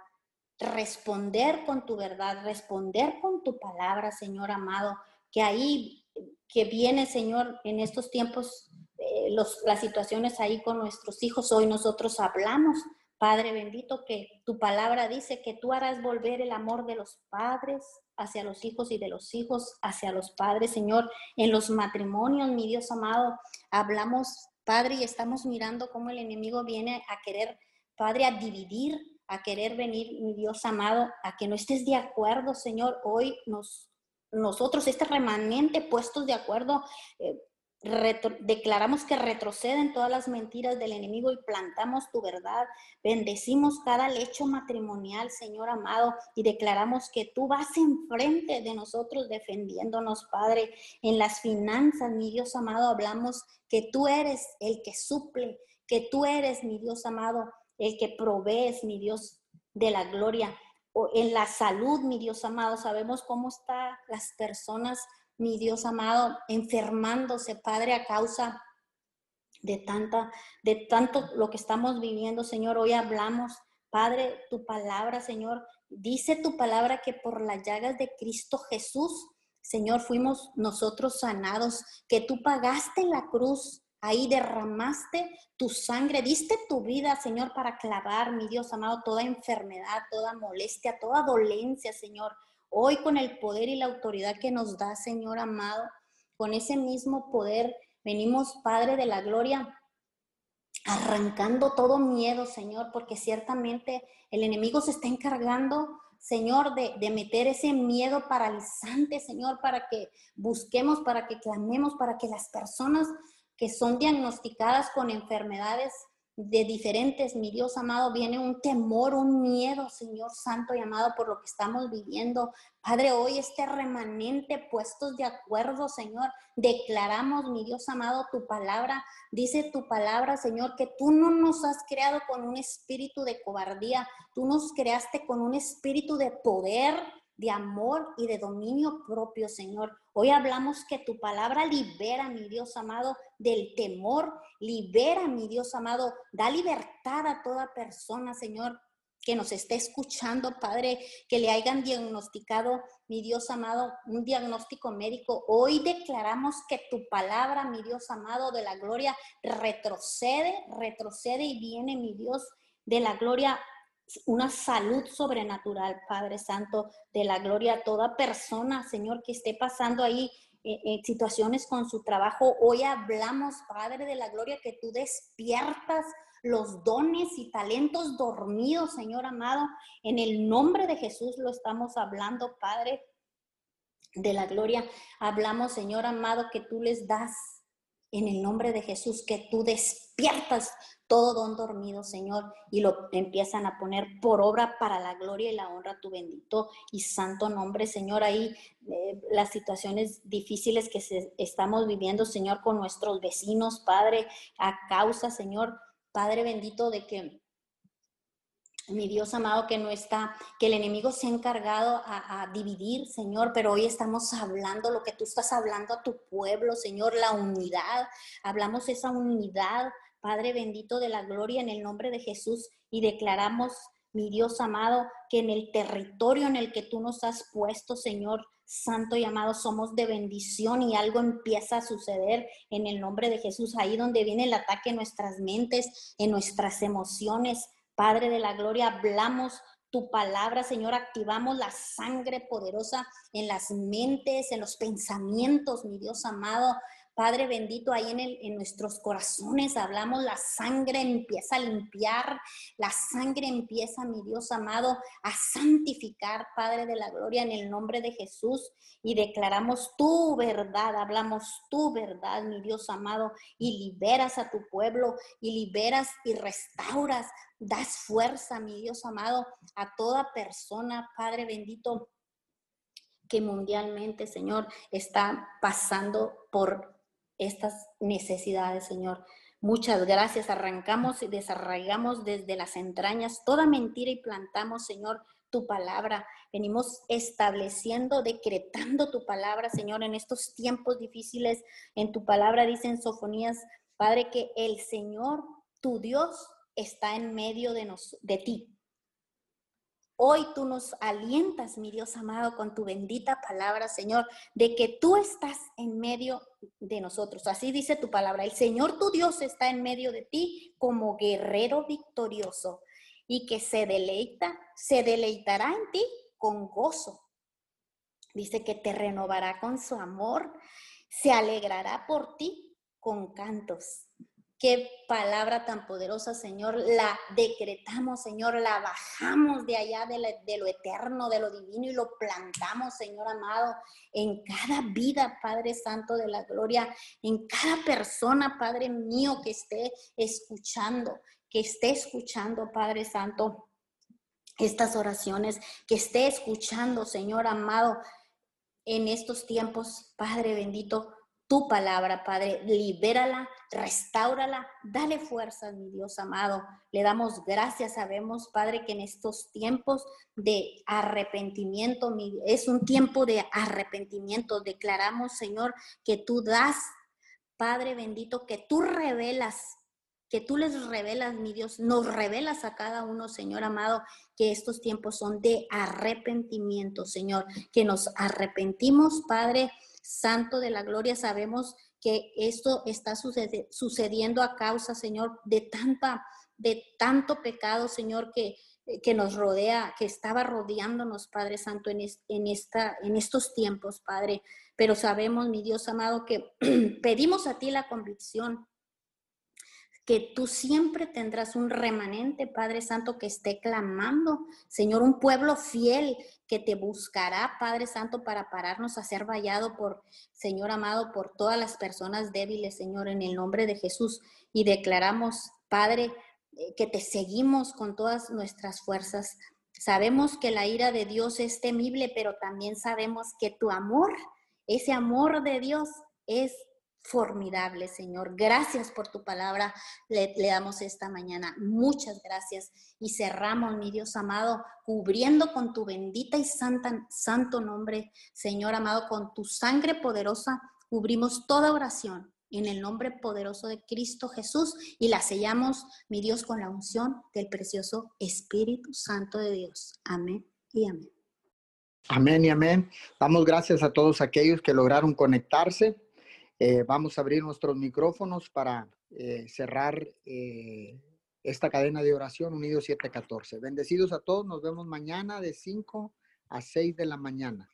responder con tu verdad, responder con tu palabra, Señor amado, que ahí que viene, Señor, en estos tiempos eh, las situaciones ahí con nuestros hijos. Hoy nosotros hablamos, Padre bendito, que tu palabra dice que tú harás volver el amor de los padres hacia los hijos y de los hijos hacia los padres, Señor. En los matrimonios, mi Dios amado, hablamos, Padre, y estamos mirando cómo el enemigo viene a querer, Padre, a dividir a querer venir, mi Dios amado, a que no estés de acuerdo, Señor. Hoy nos, nosotros, este remanente, puestos de acuerdo, eh, declaramos que retroceden todas las mentiras del enemigo y plantamos tu verdad. Bendecimos cada lecho matrimonial, Señor amado, y declaramos que tú vas enfrente de nosotros defendiéndonos, Padre. En las finanzas, mi Dios amado, hablamos que tú eres el que suple, que tú eres, mi Dios amado, el que provees, mi Dios de la gloria. O en la salud, mi Dios amado, sabemos cómo están las personas mi Dios amado, enfermándose, Padre, a causa de tanta, de tanto lo que estamos viviendo, Señor. Hoy hablamos, Padre, tu palabra, Señor. Dice tu palabra que por las llagas de Cristo Jesús, Señor, fuimos nosotros sanados, que tú pagaste la cruz, ahí derramaste tu sangre, diste tu vida, Señor, para clavar, mi Dios amado, toda enfermedad, toda molestia, toda dolencia, Señor. Hoy con el poder y la autoridad que nos da, Señor amado, con ese mismo poder, venimos, Padre de la Gloria, arrancando todo miedo, Señor, porque ciertamente el enemigo se está encargando, Señor, de, de, meter ese miedo paralizante, Señor, para que busquemos, para que clamemos, para que las personas que son diagnosticadas con enfermedades de diferentes, mi Dios amado, viene un temor, un miedo, Señor Santo y amado, por lo que estamos viviendo. Padre, hoy este remanente puestos de acuerdo, Señor, declaramos, mi Dios amado, tu palabra. Dice tu palabra, Señor, que tú no nos has creado con un espíritu de cobardía, tú nos creaste con un espíritu de poder, de amor y de dominio propio, Señor. Hoy hablamos que tu palabra libera, mi Dios amado, del temor, libera, mi Dios amado, da libertad a toda persona, Señor, que nos esté escuchando, Padre, que le hayan diagnosticado, mi Dios amado, un diagnóstico médico. Hoy declaramos que tu palabra, mi Dios amado, de la gloria, retrocede, retrocede y viene, mi Dios, de la gloria una salud sobrenatural, Padre Santo, de la gloria a toda persona, Señor, que esté pasando ahí en eh, eh, situaciones con su trabajo. Hoy hablamos, Padre de la gloria, que tú despiertas los dones y talentos dormidos, Señor amado. En el nombre de Jesús lo estamos hablando, Padre de la gloria. Hablamos, Señor amado, que tú les das en el nombre de Jesús, que tú despiertas todo don dormido, Señor, y lo empiezan a poner por obra para la gloria y la honra tu bendito y santo nombre, Señor. Ahí eh, las situaciones difíciles que se, estamos viviendo, Señor, con nuestros vecinos, Padre, a causa, Señor, Padre bendito, de que mi Dios amado, que no está, que el enemigo se ha encargado a, a, dividir, Señor, pero hoy estamos hablando lo que tú estás hablando a tu pueblo, Señor, la unidad. Hablamos esa unidad, Padre bendito de la gloria, en el nombre de Jesús, y declaramos, mi Dios amado, que en el territorio en el que tú nos has puesto, Señor, Santo y amado, somos de bendición y algo empieza a suceder en el nombre de Jesús, ahí donde viene el ataque en nuestras mentes, en nuestras emociones, Padre de la Gloria, hablamos tu palabra, Señor, activamos la sangre poderosa en las mentes, en los pensamientos, mi Dios amado. Padre bendito, ahí en, el, en nuestros corazones hablamos, la sangre empieza a limpiar, la sangre empieza, mi Dios amado, a santificar, Padre de la Gloria, en el nombre de Jesús, y declaramos tu verdad, hablamos tu verdad, mi Dios amado, y liberas a tu pueblo, y liberas y restauras, das fuerza, mi Dios amado, a toda persona, Padre bendito, que mundialmente, Señor, está pasando por estas necesidades, Señor. Muchas gracias. Arrancamos y desarraigamos desde las entrañas toda mentira y plantamos, Señor, tu palabra. Venimos estableciendo, decretando tu palabra, Señor, en estos tiempos difíciles. En tu palabra dicen Sofonías, Padre, que el Señor, tu Dios, está en medio de, nos, de ti. Hoy tú nos alientas, mi Dios amado, con tu bendita palabra, Señor, de que tú estás en medio de nosotros. Así dice tu palabra. El Señor tu Dios está en medio de ti como guerrero victorioso y que se deleita, se deleitará en ti con gozo. Dice que te renovará con su amor, se alegrará por ti con cantos. Qué palabra tan poderosa, Señor. La decretamos, Señor. La bajamos de allá de, lo eterno, de lo divino y lo plantamos, Señor amado, en cada vida, Padre Santo de la Gloria, en cada persona, Padre mío, que esté escuchando, que esté escuchando, Padre Santo, estas oraciones, que esté escuchando, Señor amado, en estos tiempos, Padre bendito tu palabra, Padre. Libérala, restáurala, dale fuerza, mi Dios amado. Le damos gracias, sabemos, Padre, que en estos tiempos de arrepentimiento, es un tiempo de arrepentimiento. Declaramos, Señor, que tú das, Padre bendito, que tú revelas que tú les revelas, mi Dios, nos revelas a cada uno, Señor amado, que estos tiempos son de arrepentimiento, Señor, que nos arrepentimos, Padre, Santo de la Gloria, sabemos que esto está sucediendo a causa, Señor, de tanta, de tanto pecado, Señor, que, que nos rodea, que estaba rodeándonos, Padre Santo, en, en, esta, en estos tiempos, Padre. Pero sabemos, mi Dios amado, que pedimos a ti la convicción que tú siempre tendrás un remanente, Padre Santo, que esté clamando, Señor, un pueblo fiel que te buscará, Padre Santo, para pararnos a ser vallado por, Señor amado, por todas las personas débiles, Señor, en el nombre de Jesús. Y declaramos, Padre, eh, que te seguimos con todas nuestras fuerzas. Sabemos que la ira de Dios es temible, pero también sabemos que tu amor, ese amor de Dios es formidable, Señor. Gracias por tu palabra. Le, damos esta mañana. Muchas gracias. Y cerramos, mi Dios amado, cubriendo con tu bendita y santa, santo nombre, Señor amado, con tu sangre poderosa, cubrimos toda oración en el nombre poderoso de Cristo Jesús y la sellamos, mi Dios, con la unción del precioso Espíritu Santo de Dios. Amén y amén. Amén y amén. Damos gracias a todos aquellos que lograron conectarse. Eh, vamos a abrir nuestros micrófonos para eh, cerrar eh, esta cadena de oración Unidos 714. Bendecidos a todos, nos vemos mañana de 5 a 6 de la mañana.